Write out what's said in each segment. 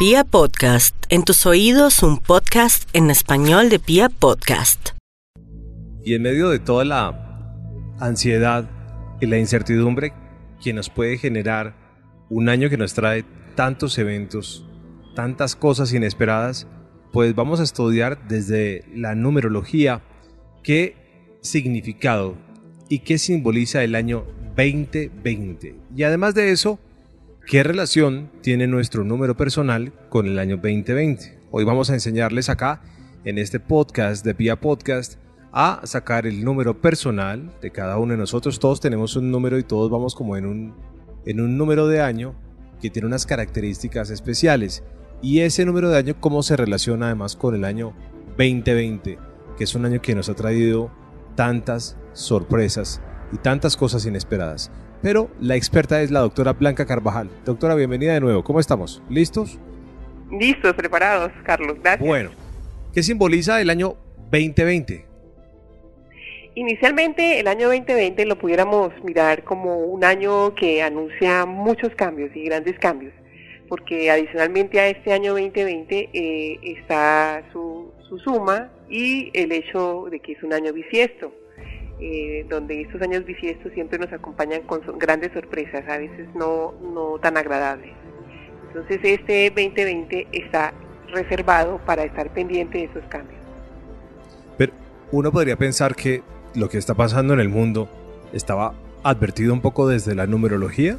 Pia Podcast, en tus oídos un podcast en español de Pia Podcast. Y en medio de toda la ansiedad y la incertidumbre que nos puede generar un año que nos trae tantos eventos, tantas cosas inesperadas, pues vamos a estudiar desde la numerología qué significado y qué simboliza el año 2020. Y además de eso, ¿Qué relación tiene nuestro número personal con el año 2020? Hoy vamos a enseñarles acá, en este podcast de Pia Podcast, a sacar el número personal de cada uno de nosotros. Todos tenemos un número y todos vamos como en un, en un número de año que tiene unas características especiales. Y ese número de año, ¿cómo se relaciona además con el año 2020? Que es un año que nos ha traído tantas sorpresas y tantas cosas inesperadas pero la experta es la doctora Blanca Carvajal. Doctora, bienvenida de nuevo. ¿Cómo estamos? ¿Listos? Listos, preparados, Carlos. Gracias. Bueno, ¿qué simboliza el año 2020? Inicialmente el año 2020 lo pudiéramos mirar como un año que anuncia muchos cambios y grandes cambios, porque adicionalmente a este año 2020 eh, está su, su suma y el hecho de que es un año bisiesto. Eh, donde estos años bisiestos siempre nos acompañan con grandes sorpresas, a veces no, no tan agradables. Entonces este 2020 está reservado para estar pendiente de esos cambios. Pero uno podría pensar que lo que está pasando en el mundo estaba advertido un poco desde la numerología.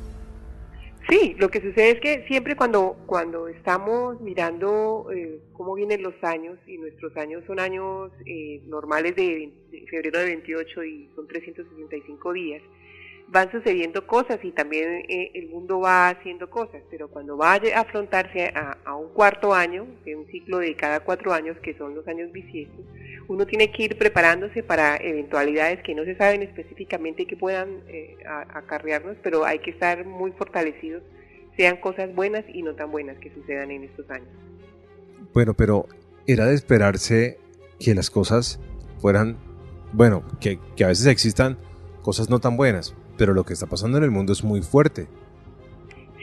Sí, lo que sucede es que siempre cuando, cuando estamos mirando eh, cómo vienen los años, y nuestros años son años eh, normales de, de, febrero de 28 y son 365 días, van sucediendo cosas y también eh, el mundo va haciendo cosas, pero cuando va a afrontarse a, un cuarto año, de un ciclo de cada cuatro años, que son los años bisiestos, uno tiene que ir preparándose para eventualidades que no se saben específicamente que puedan eh, acarrearnos, pero hay que estar muy fortalecidos, sean cosas buenas y no tan buenas que sucedan en estos años. Bueno, pero era de esperarse que las cosas fueran, bueno, que, que a veces existan cosas no tan buenas, pero lo que está pasando en el mundo es muy fuerte.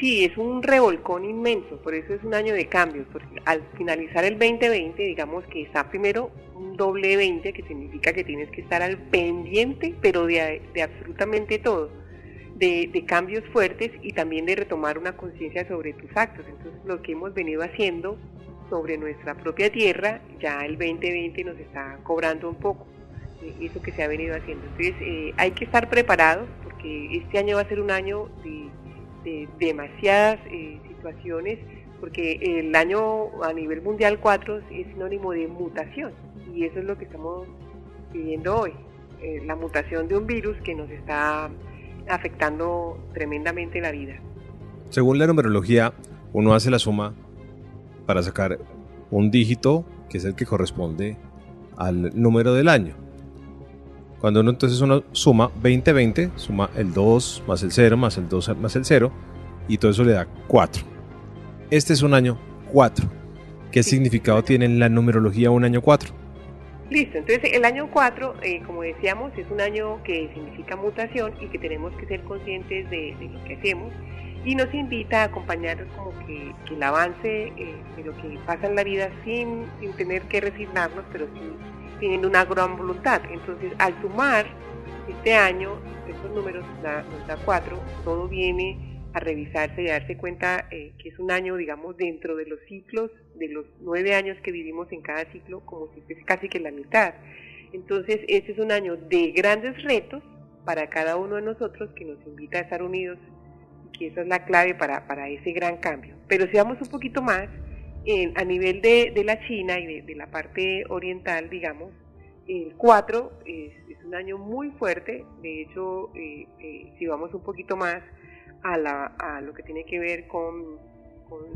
Sí, es un revolcón inmenso, por eso es un año de cambios, porque al finalizar el 2020, digamos que está primero un doble 20, que significa que tienes que estar al pendiente, pero de, absolutamente todo, de, cambios fuertes y también de retomar una conciencia sobre tus actos. Entonces, lo que hemos venido haciendo sobre nuestra propia tierra, ya el 2020 nos está cobrando un poco eso que se ha venido haciendo. Entonces eh, hay que estar preparados porque este año va a ser un año de, demasiadas eh, situaciones, porque el año a nivel mundial 4 es sinónimo de mutación y eso es lo que estamos viviendo hoy, eh, la mutación de un virus que nos está afectando tremendamente la vida. Según la numerología, uno hace la suma para sacar un dígito que es el que corresponde al número del año. Cuando uno entonces uno suma 20-20, suma el 2 más el 0 más el 2 más el 0 y todo eso le da 4. Este es un año 4. ¿Qué significado tiene en la numerología un año 4? Listo, entonces el año 4, eh, como decíamos, es un año que significa mutación y que tenemos que ser conscientes de, lo que hacemos y nos invita a acompañarnos como que, el avance eh, de lo que pasa en la vida sin, sin tener que resignarnos, pero sí teniendo una gran voluntad. Entonces, al sumar este año, estos números nos da, cuatro, todo viene a revisarse y a darse cuenta eh, que es un año, digamos, dentro de los ciclos, de los nueve años que vivimos en cada ciclo, como si fuese casi que la mitad. Entonces, este es un año de grandes retos para cada uno de nosotros que nos invita a estar unidos y que esa es la clave para, para ese gran cambio. Pero si vamos un poquito más, a nivel de, la China y de, la parte oriental, digamos, el 4 es, un año muy fuerte, de hecho, eh, eh, si vamos un poquito más a, lo que tiene que ver con,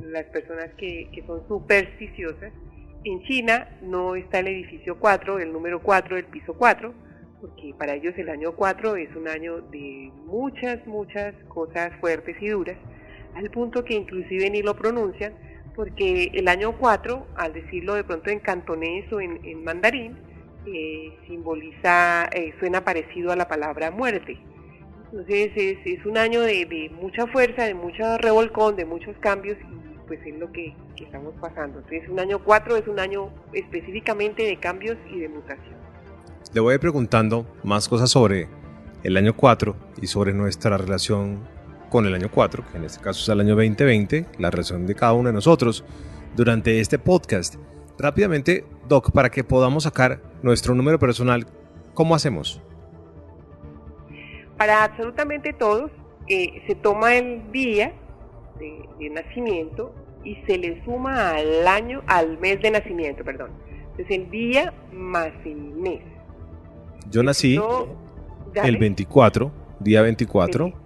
las personas que, son supersticiosas, en China no está el edificio 4, el número 4, el piso 4, porque para ellos el año 4 es un año de muchas, muchas cosas fuertes y duras, al punto que inclusive ni lo pronuncian, porque el año 4, al decirlo de pronto en cantonés o en, mandarín, eh, simboliza, eh, suena parecido a la palabra muerte. Entonces es, un año de, mucha fuerza, de mucho revolcón, de muchos cambios y pues es lo que, estamos pasando. Entonces un año 4 es un año específicamente de cambios y de mutación. Le voy preguntando más cosas sobre el año 4 y sobre nuestra relación con el año 4, que en este caso es el año 2020, la relación de cada uno de nosotros durante este podcast. Rápidamente, Doc, para que podamos sacar nuestro número personal, ¿cómo hacemos? Para absolutamente todos, eh, se toma el día de, de, nacimiento y se le suma al año, al mes de nacimiento, perdón. Entonces el día más el mes. Yo nací el 24, día 24.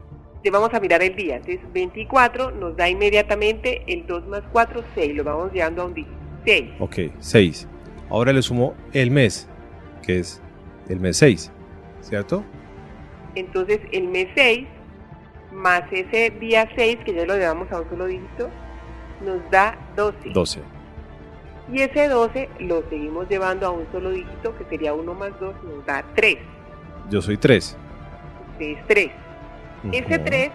Vamos a mirar el día. Entonces 24 nos da inmediatamente el 2 más 4, 6. Lo vamos llevando a un día. 6. Ok, 6. Ahora le sumo el mes, que es el mes 6, ¿cierto? Entonces el mes 6 más ese día 6, que ya lo llevamos a un solo dígito, nos da 12. 12. Y ese 12 lo seguimos llevando a un solo dígito, que sería 1 más 2, nos da 3. Yo soy 3. Usted es 3. Uh -huh. Ese 3,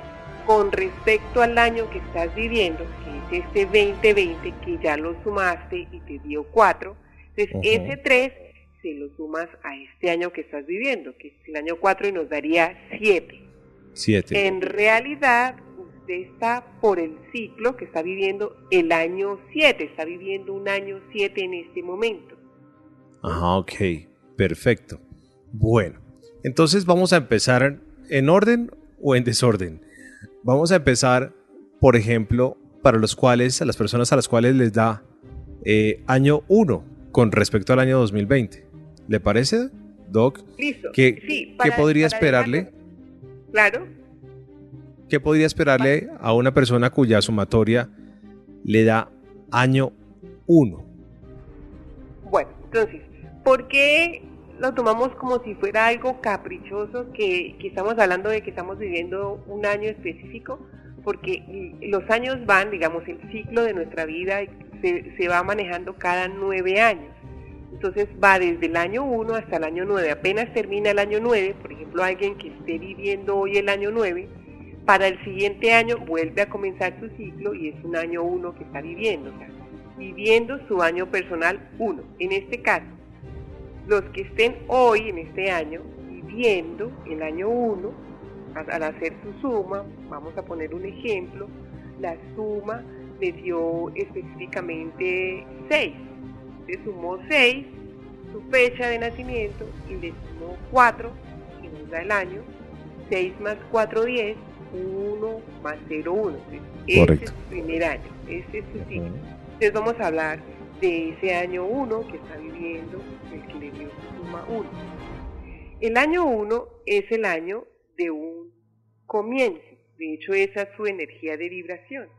con respecto al año que estás viviendo, que es este 2020, que ya lo sumaste y te dio 4, entonces uh -huh. ese 3 se lo sumas a este año que estás viviendo, que es el año 4 y nos daría 7. 7. En realidad, usted está por el ciclo que está viviendo el año 7, está viviendo un año 7 en este momento. Ajá, ok, perfecto. Bueno, entonces vamos a empezar en orden o en desorden. Vamos a empezar, por ejemplo, para los cuales, a las personas a las cuales les da eh, año 1 con respecto al año 2020. ¿Le parece, Doc? Listo. ¿Qué, sí, para, ¿qué podría esperarle? Dejarlo, claro. ¿Qué podría esperarle a una persona cuya sumatoria le da año 1? Bueno, entonces, ¿por qué lo tomamos como si fuera algo caprichoso, que, estamos hablando de que estamos viviendo un año específico, porque los años van, digamos, el ciclo de nuestra vida se, se va manejando cada nueve años. Entonces va desde el año 1 hasta el año 9. Apenas termina el año 9, por ejemplo, alguien que esté viviendo hoy el año 9, para el siguiente año vuelve a comenzar su ciclo y es un año 1 que está viviendo, o sea, viviendo su año personal 1. En este caso, los que estén hoy en este año viviendo el año 1, al hacer su suma, vamos a poner un ejemplo, la suma le dio específicamente 6. Le sumó 6, su fecha de nacimiento, y le sumó 4, que nos da el año, 6 más 4, 10, 1 más 0, 1. Ese es su primer año, ese es su ciclo. Entonces vamos a hablar de ese año 1 que está viviendo, el que le suma 1. El año 1 es el año de un comienzo, de hecho esa es su energía de vibración.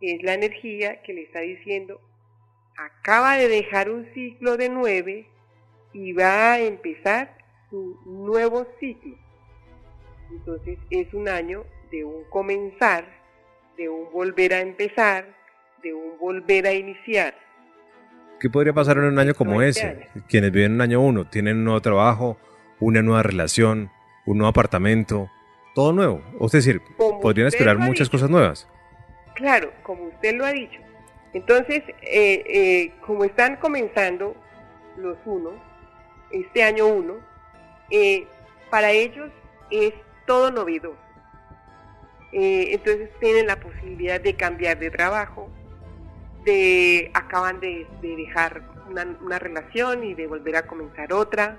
Es la energía que le está diciendo, acaba de dejar un ciclo de 9 y va a empezar su nuevo ciclo. Entonces es un año de un comenzar, de un volver a empezar, de un volver a iniciar. ¿Qué podría pasar en un año como ese? Quienes viven un año uno, tienen un nuevo trabajo, una nueva relación, un nuevo apartamento, todo nuevo. Es decir, como podrían esperar muchas cosas nuevas. Claro, como usted lo ha dicho. Entonces, eh, eh, como están comenzando los unos, este año uno, eh, para ellos es todo novedoso. entonces tienen la posibilidad de cambiar de trabajo, de acaban de, de dejar una, una, relación y de volver a comenzar otra.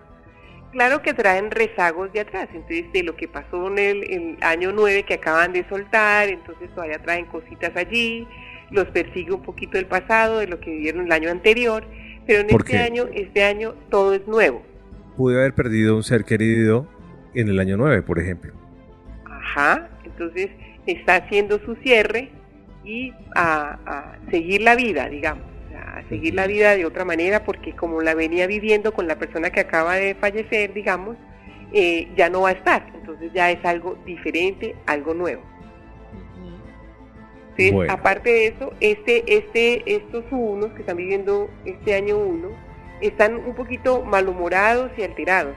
Claro que traen rezagos de atrás, entonces de lo que pasó en el, el año 9 que acaban de soltar, entonces todavía traen cositas allí, los persigue un poquito el pasado, de lo que vivieron el año anterior, pero en este año, este año todo es nuevo. Pude haber perdido un ser querido en el año 9, por ejemplo. Ajá, entonces está haciendo su cierre y a, a seguir la vida, digamos, a seguir la vida de otra manera, porque como la venía viviendo con la persona que acaba de fallecer, digamos, eh, ya no va a estar, entonces ya es algo diferente, algo nuevo. Entonces, bueno. aparte de eso, este, este, estos unos que están viviendo este año uno, están un poquito malhumorados y alterados,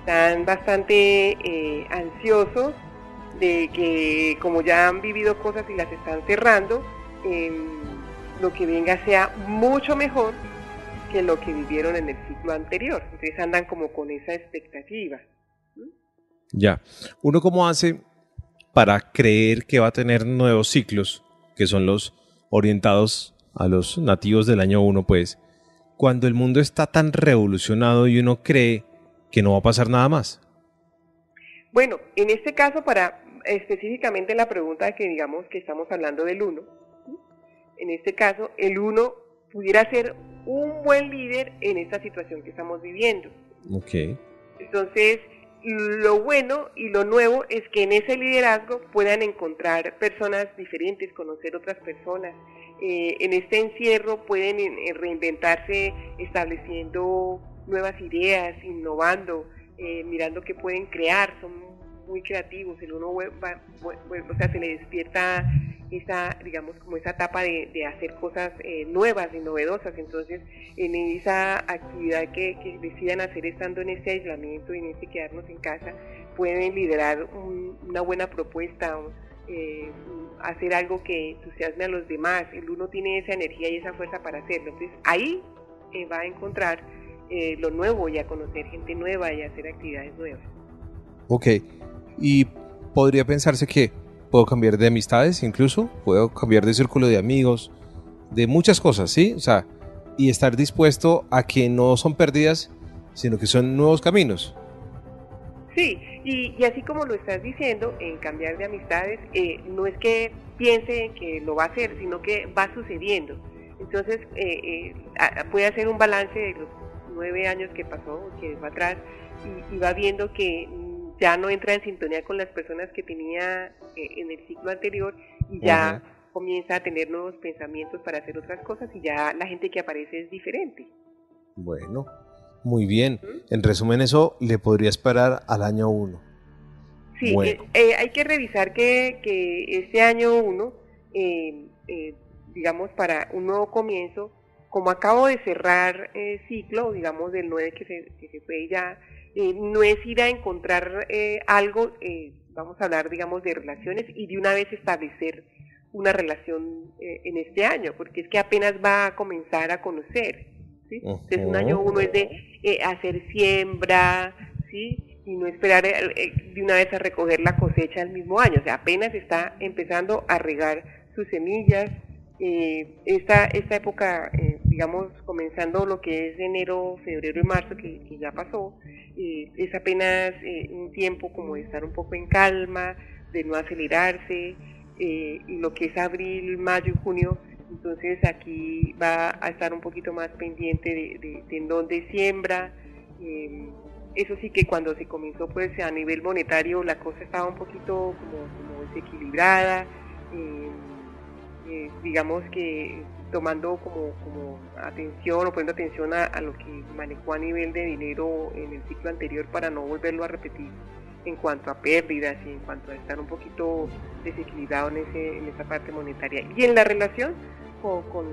están bastante eh, ansiosos de que como ya han vivido cosas y las están cerrando, lo que venga sea mucho mejor que lo que vivieron en el ciclo anterior. Entonces andan como con esa expectativa. Ya. ¿Uno cómo hace para creer que va a tener nuevos ciclos, que son los orientados a los nativos del año 1, pues, cuando el mundo está tan revolucionado y uno cree que no va a pasar nada más? Bueno, en este caso, para específicamente la pregunta que digamos que estamos hablando del 1, en este caso, el 1 pudiera ser un buen líder en esta situación que estamos viviendo. Ok. Entonces, lo bueno y lo nuevo es que en ese liderazgo puedan encontrar personas diferentes, conocer otras personas. Eh, en este encierro pueden eh, reinventarse estableciendo nuevas ideas, innovando, eh, mirando qué pueden crear. Son muy creativos, el uno va, o sea, se le despierta esa, digamos, como esa etapa de, de hacer cosas eh, nuevas y novedosas. Entonces, en esa actividad que, decidan hacer estando en este aislamiento y en este quedarnos en casa, pueden liderar una buena propuesta, eh, hacer algo que entusiasme a los demás. El uno tiene esa energía y esa fuerza para hacerlo. Entonces, ahí eh, va a encontrar lo nuevo y a conocer gente nueva y a hacer actividades nuevas. Ok, y podría pensarse que puedo cambiar de amistades incluso, puedo cambiar de círculo de amigos, de muchas cosas, ¿sí? O sea, y estar dispuesto a que no son pérdidas, sino que son nuevos caminos. Sí, y, así como lo estás diciendo, en cambiar de amistades, eh, no es que piense que lo va a hacer, sino que va sucediendo. Entonces, eh, eh, puede hacer un balance de los nueve años que pasó, que va atrás, y va viendo que ya no entra en sintonía con las personas que tenía eh, en el ciclo anterior y ya comienza a tener nuevos pensamientos para hacer otras cosas y ya la gente que aparece es diferente. Bueno, muy bien. En resumen, eso le podría esperar al año 1. Sí, eh, eh, hay que revisar que, que este año 1, digamos, para un nuevo comienzo, como acabo de cerrar el ciclo, digamos, del 9 que se, que se fue ya eh, no es ir a encontrar eh, algo, eh, vamos a hablar, digamos, de relaciones y de una vez establecer una relación en este año, porque es que apenas va a comenzar a conocer. ¿sí? Entonces, un año uno es de hacer siembra, ¿sí? y no esperar de una vez a recoger la cosecha del mismo año, o sea, apenas está empezando a regar sus semillas. esta, esta época, digamos, comenzando lo que es enero, febrero y marzo, que, ya pasó, eh, es apenas eh, un tiempo como de estar un poco en calma, de no acelerarse, eh, y lo que es abril, mayo y junio, entonces aquí va a estar un poquito más pendiente de, en dónde siembra. eso sí que cuando se comenzó pues a nivel monetario la cosa estaba un poquito como, desequilibrada, digamos que tomando como, como atención o poniendo atención a, lo que manejó a nivel de dinero en el ciclo anterior para no volverlo a repetir en cuanto a pérdidas y en cuanto a estar un poquito desequilibrado en, ese, en esa parte monetaria. Y en la relación con, con,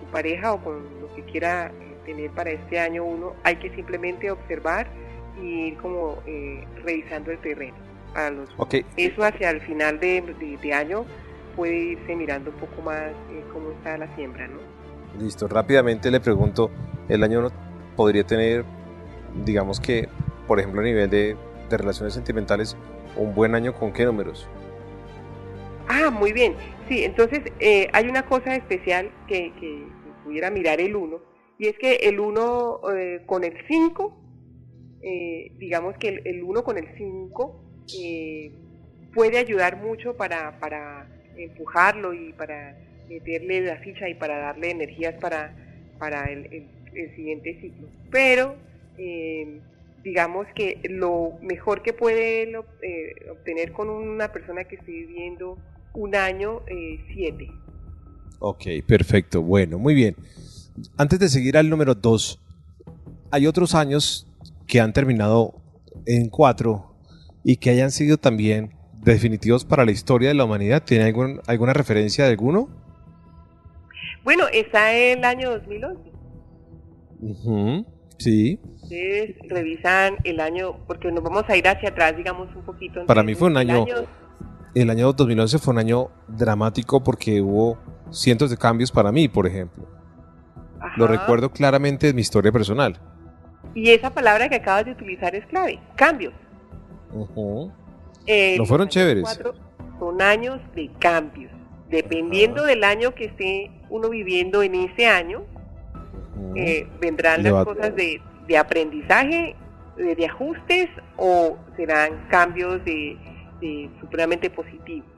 su pareja o con lo que quiera eh, tener para este año uno, hay que simplemente observar y ir como eh, revisando el terreno. Para los, Eso hacia el final de, de año puede irse mirando un poco más eh, cómo está la siembra, ¿no? Listo, rápidamente le pregunto, ¿el año podría tener, digamos que, por ejemplo, a nivel de, relaciones sentimentales, un buen año con qué números? Ah, muy bien. Sí, entonces eh, hay una cosa especial que, pudiera mirar el 1, y es que el 1 eh, con el 5, digamos que el 1 con el 5 puede ayudar mucho para, para empujarlo y para meterle la ficha y para darle energías para, para el, siguiente ciclo. Pero eh, digamos que lo mejor que puede eh, obtener con una persona que esté viviendo un año, eh, siete. Ok, perfecto. Bueno, muy bien. Antes de seguir al número dos, hay otros años que han terminado en cuatro y que hayan sido también definitivos para la historia de la humanidad? ¿Tiene algún, alguna referencia de alguno? Bueno, está el año 2011. Sí. Ustedes revisan el año, porque nos vamos a ir hacia atrás, digamos, un poquito. Para mí fue un año, el año 2011 fue un año dramático porque hubo cientos de cambios para mí, por ejemplo. Lo recuerdo claramente en mi historia personal. Y esa palabra que acabas de utilizar es clave, cambios. No fueron chéveres. Son años de cambios. Dependiendo del año que esté uno viviendo en ese año, eh, vendrán las cosas de, aprendizaje, de, ajustes o serán cambios de, supremamente positivos.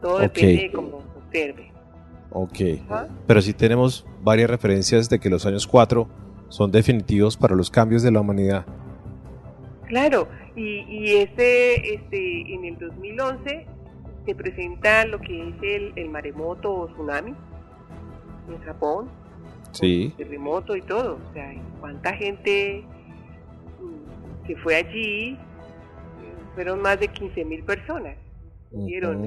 Todo depende de cómo se observe. Ok, pero sí tenemos varias referencias de que los años 4 son definitivos para los cambios de la humanidad. Claro, y, y este, este, en el 2011 se presenta lo que es el, el maremoto o tsunami en Japón, sí. terremoto y todo. O sea, cuánta gente mm, que fue allí, fueron más de 15 mil personas. ¿vieron?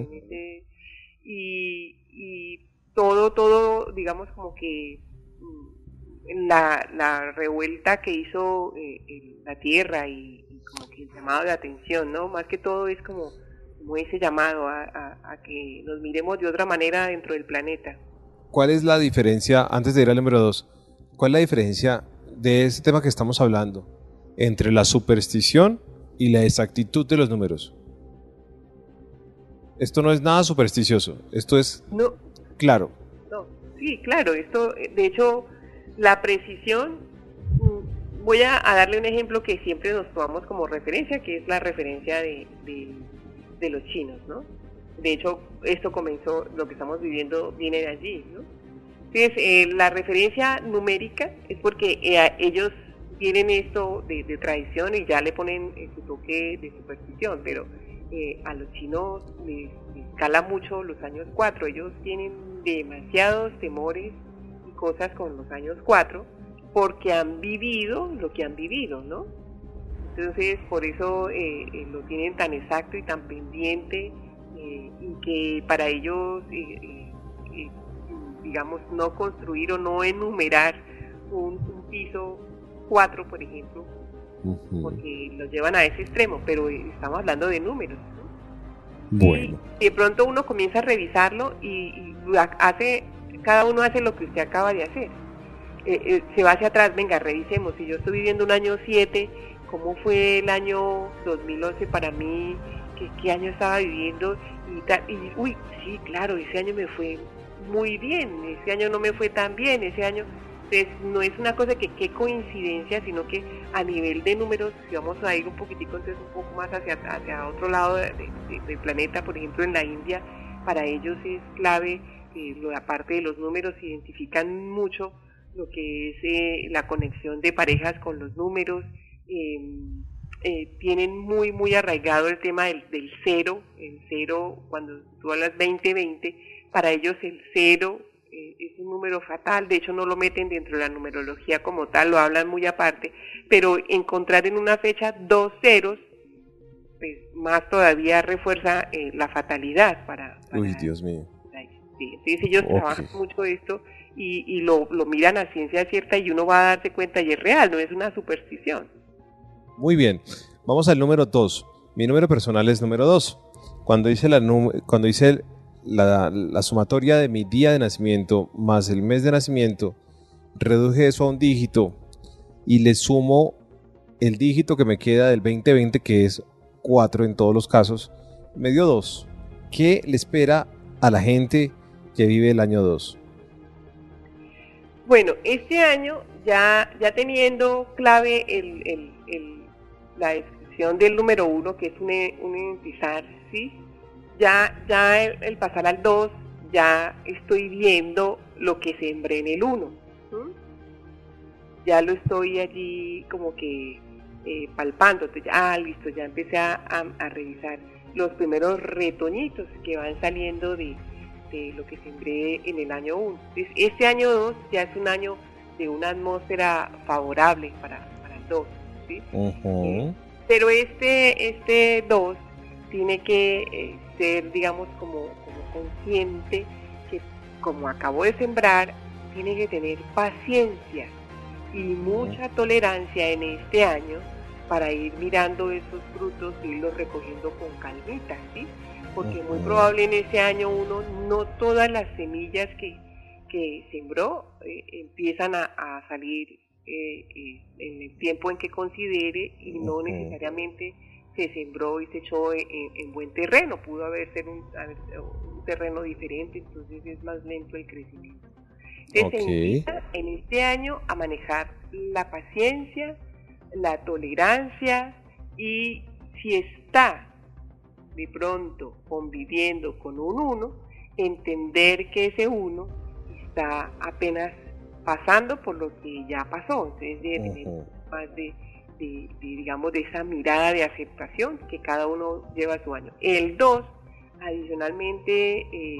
y, y todo, todo, digamos como que mm, la, la revuelta que hizo eh, la Tierra y, como que el llamado de atención, ¿no? Más que todo es como, como ese llamado a, a, que nos miremos de otra manera dentro del planeta. ¿Cuál es la diferencia, antes de ir al número dos, cuál es la diferencia de ese tema que estamos hablando entre la superstición y la exactitud de los números? Esto no es nada supersticioso, esto es no, claro. No, sí, claro, esto, de hecho, la precisión, voy a, darle un ejemplo que siempre nos tomamos como referencia, que es la referencia de, de los chinos, ¿no? De hecho, esto comenzó, lo que estamos viviendo viene de allí, ¿no? Entonces, eh, la referencia numérica es porque eh, ellos tienen esto de, tradición y ya le ponen eh, su toque de superstición, pero a los chinos les, cala mucho los años 4. Ellos tienen demasiados temores y cosas con los años 4 porque han vivido lo que han vivido, ¿no? Entonces, por eso lo tienen tan exacto y tan pendiente y que para ellos, eh, eh, digamos, no construir o no enumerar un, piso 4, por ejemplo, porque lo llevan a ese extremo, pero estamos hablando de números. Bueno. Y de pronto uno comienza a revisarlo y, hace, cada uno hace lo que usted acaba de hacer. Eh, se va hacia atrás, venga, revisemos. Si yo estoy viviendo un año 7, ¿cómo fue el año 2011 para mí? qué, año estaba viviendo y. Y, uy, sí, claro, ese año me fue muy bien, ese año no me fue tan bien, ese año... Entonces, no es una cosa que qué coincidencia, sino que a nivel de números, si vamos a ir un poquitico, entonces un poco más hacia, hacia otro lado del planeta, por ejemplo en la India, para ellos es clave, eh, lo, aparte de los números, identifican mucho lo que es eh, la conexión de parejas con los números, eh, eh, tienen muy, muy arraigado el tema del, cero, el cero, cuando tú hablas 2020, para ellos el cero eh, es un número fatal, de hecho no lo meten dentro de la numerología como tal, lo hablan muy aparte, pero encontrar en una fecha dos ceros, pues más todavía refuerza eh, la fatalidad para, Uy, Dios mío. Sí, entonces ellos trabajan mucho esto y, lo miran a ciencia cierta y uno va a darse cuenta y es real, no es una superstición. Muy bien, vamos al número 2. Mi número personal es número 2. Cuando hice, la, cuando hice la, sumatoria de mi día de nacimiento más el mes de nacimiento, reduje eso a un dígito y le sumo el dígito que me queda del 2020, que es 4 en todos los casos, me dio 2. ¿Qué le espera a la gente que vive el año 2? Bueno, este año ya, ya teniendo clave la descripción del número uno, que es un, un identizar, ¿sí? Ya, ya el, pasar al dos, ya estoy viendo lo que sembré en el uno. Ya lo estoy allí como que eh, palpando. ah, listo, ya empecé a, revisar los primeros retoñitos que van saliendo de, lo que sembré en el año 1. este año 2 ya es un año de una atmósfera favorable para, para el 2. Eh, pero este, este 2 tiene que eh, ser, digamos, como, consciente que como acabo de sembrar, tiene que tener paciencia y mucha tolerancia en este año para ir mirando esos frutos y irlos recogiendo con calmita, ¿sí? Porque muy probable en ese año uno no todas las semillas que, que sembró eh, empiezan a, salir eh, eh, en el tiempo en que considere y no necesariamente se sembró y se echó en, buen terreno, pudo haber sido un, un, terreno diferente, entonces es más lento el crecimiento. Entonces se invita en este año a manejar la paciencia, la tolerancia y si está de pronto conviviendo con un uno, entender que ese uno está apenas pasando por lo que ya pasó, entonces tener más de, digamos, de esa mirada de aceptación que cada uno lleva su año. El 2, adicionalmente, eh,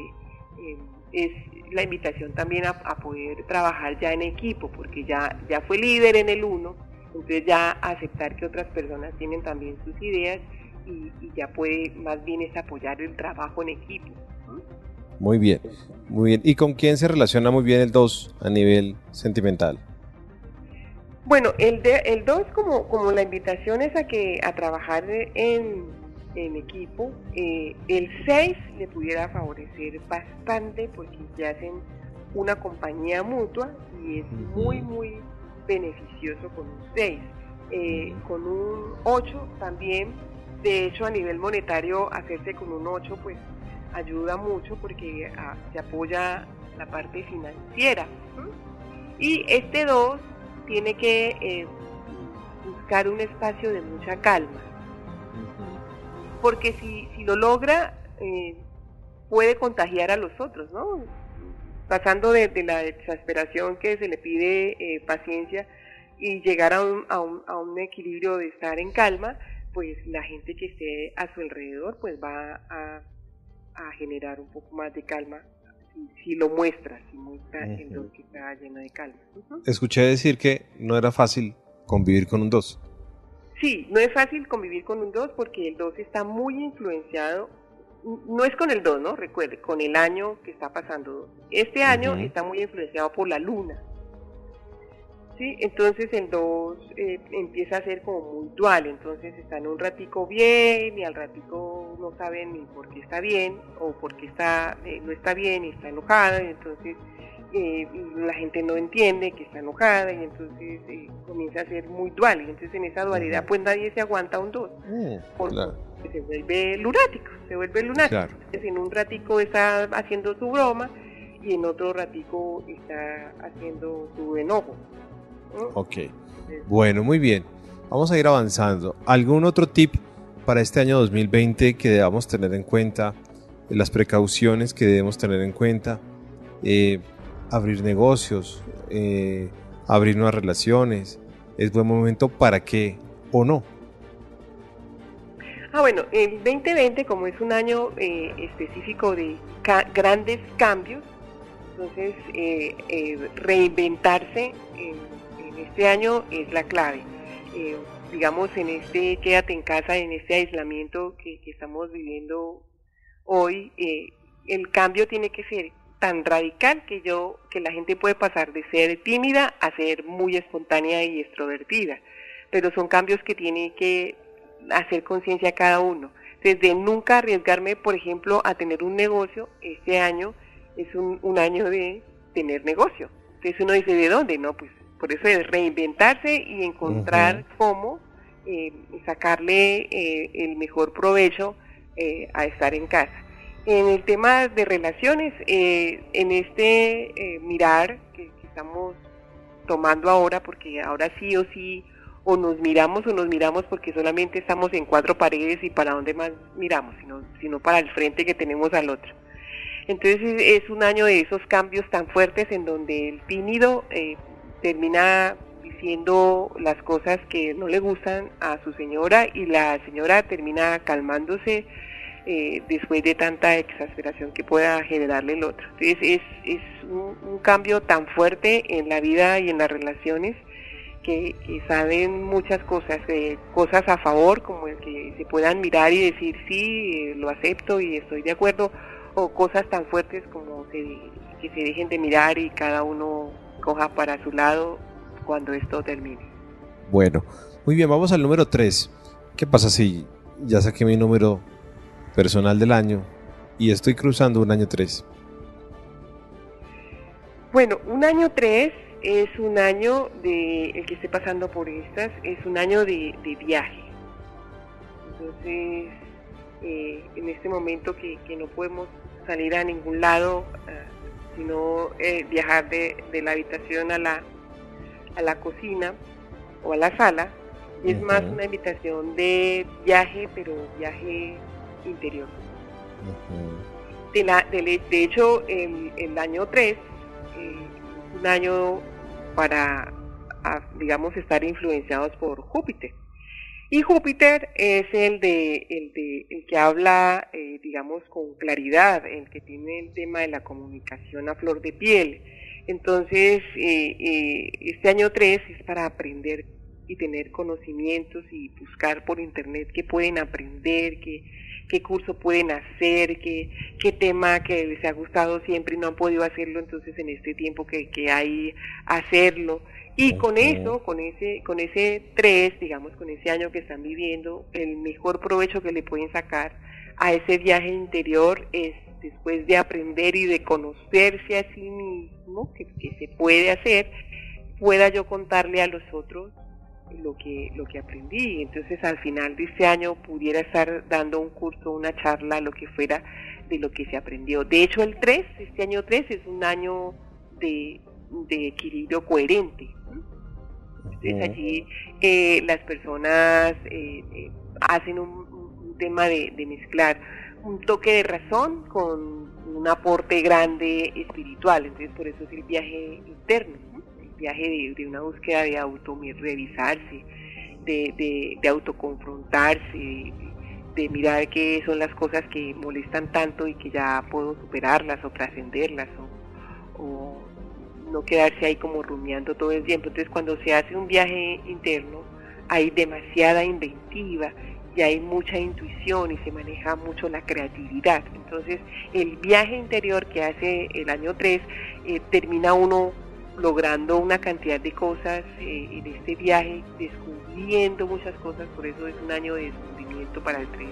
eh, es la invitación también a, poder trabajar ya en equipo, porque ya, ya fue líder en el 1, entonces ya aceptar que otras personas tienen también sus ideas y, ya puede más bien es apoyar el trabajo en equipo. Muy bien, muy bien. ¿Y con quién se relaciona muy bien el 2 a nivel sentimental? Bueno, el, de, el 2 como, como la invitación es a, que, a trabajar en, en equipo. Eh, el 6 le pudiera favorecer bastante porque ya hacen una compañía mutua y es muy, muy beneficioso con un 6. Eh, con un 8 también, de hecho a nivel monetario hacerse con un 8 pues ayuda mucho porque ah, se apoya la parte financiera. Y este 2 tiene que eh, buscar un espacio de mucha calma. Porque si, si lo logra, eh, puede contagiar a los otros, ¿no? Pasando de, la exasperación que se le pide eh, paciencia y llegar a un, a, un, a un equilibrio de estar en calma, pues la gente que esté a su alrededor pues va a a generar un poco más de calma si, lo muestra, si muestra el don que está lleno de calma. Escuché decir que no era fácil convivir con un 2. Sí, no es fácil convivir con un 2 porque el 2 está muy influenciado, no es con el 2, ¿no? Recuerde, con el año que está pasando. Este año está muy influenciado por la luna. ¿Sí? Entonces el 2 eh, empieza a ser como muy dual, entonces están un ratico bien y al ratico no saben ni por qué está bien o por qué está, eh, no está bien y está enojada, y entonces eh, la gente no entiende que está enojada y entonces comienza a ser muy dual y entonces en esa dualidad pues nadie se aguanta un 2 mm, porque se vuelve lunático, se vuelve lunático. Entonces en un ratico está haciendo su broma y en otro ratico está haciendo su enojo. Ok. Bueno, muy bien. Vamos a ir avanzando. ¿Algún otro tip para este año 2020 que debamos tener en cuenta? Las precauciones que debemos tener en cuenta. Eh, abrir negocios, eh, abrir nuevas relaciones. ¿Es buen momento para qué o no? Ah, bueno, el 2020 como es un año eh, específico de grandes cambios, entonces reinventarse este año es la clave. Eh, digamos, en este quédate en casa, en este aislamiento que, estamos viviendo hoy, eh, el cambio tiene que ser tan radical que yo que la gente puede pasar de ser tímida a ser muy espontánea y extrovertida. Pero son cambios que tiene que hacer conciencia cada uno. Desde nunca arriesgarme por ejemplo a tener un negocio este año es un, un año de tener negocio. Entonces uno dice de dónde no pues por eso es reinventarse y encontrar cómo eh, sacarle eh, el mejor provecho eh, a estar en casa. En el tema de relaciones, en este mirar que, estamos tomando ahora, porque ahora sí o sí o nos miramos o nos miramos porque solamente estamos en cuatro paredes y para dónde más miramos, sino, sino para el frente que tenemos al otro. Entonces es un año de esos cambios tan fuertes en donde el tímido termina diciendo las cosas que no le gustan a su señora y la señora termina calmándose eh, después de tanta exasperación que pueda generarle el otro. Entonces es, es un, cambio tan fuerte en la vida y en las relaciones que, saben muchas cosas, eh, cosas a favor, como el que se puedan mirar y decir sí, eh, lo acepto y estoy de acuerdo, o cosas tan fuertes como que se dejen de mirar y cada uno coja para su lado cuando esto termine. Bueno, muy bien, vamos al número 3. ¿Qué pasa si ya saqué mi número personal del año y estoy cruzando un año 3? Bueno, un año 3 es un año de, el que esté pasando por estas, es un año de, viaje. Entonces, eh, en este momento que, no podemos salir a ningún lado, ah, sino eh, viajar de, la habitación a la, a la cocina o a la sala, es más una invitación de viaje, pero viaje interior. de, la, de, hecho, el, el año 3 un año para, digamos, estar influenciados por Júpiter. Y Júpiter es el de el, de, el que habla, eh, digamos, con claridad, el que tiene el tema de la comunicación a flor de piel. Entonces, eh, eh, este año 3 es para aprender y tener conocimientos y buscar por internet qué pueden aprender, qué, qué curso pueden hacer, qué, qué tema que les ha gustado siempre y no han podido hacerlo, entonces en este tiempo que, que hay hacerlo. Y con eso, con ese, con ese tres, digamos, con ese año que están viviendo, el mejor provecho que le pueden sacar a ese viaje interior es después de aprender y de conocerse a sí mismo, que, que se puede hacer, pueda yo contarle a los otros lo que, lo que aprendí. Entonces al final de este año pudiera estar dando un curso, una charla, lo que fuera de lo que se aprendió. De hecho el 3, este año 3 es un año de, equilibrio coherente. Entonces allí eh, las personas eh, eh, hacen un, tema de, de, mezclar un toque de razón con un aporte grande espiritual. Entonces por eso es el viaje interno viaje de, una búsqueda de auto revisarse, de, de, de autoconfrontarse, de, mirar qué son las cosas que molestan tanto y que ya puedo superarlas o trascenderlas o, no quedarse ahí como rumiando todo el tiempo. Entonces cuando se hace un viaje interno hay demasiada inventiva y hay mucha intuición y se maneja mucho la creatividad. Entonces el viaje interior que hace el año 3 eh, termina uno logrando una cantidad de cosas eh, en este viaje, descubriendo muchas cosas, por eso es un año de descubrimiento para el tren.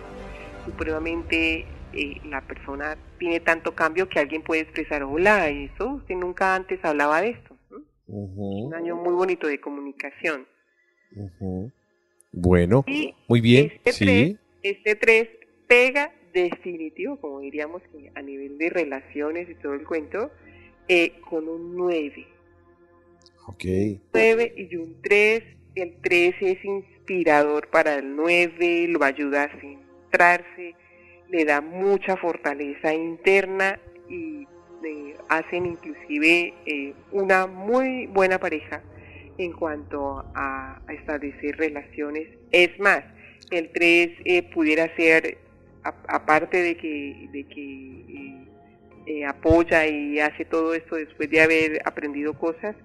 Supremamente eh, la persona tiene tanto cambio que alguien puede expresar, hola, eso usted nunca antes hablaba de esto. Un año muy bonito de comunicación. Bueno, muy bien. Este sí. este 3 pega definitivo, como diríamos a nivel de relaciones y todo el cuento, eh, con un 9. Ok. 9 y un 3. El 3 es inspirador para el 9, lo ayuda a centrarse, le da mucha fortaleza interna y eh, hacen inclusive eh, una muy buena pareja en cuanto a, establecer relaciones. Es más, el 3 eh, pudiera ser, aparte de que, de que apoya y hace todo esto después de haber aprendido cosas,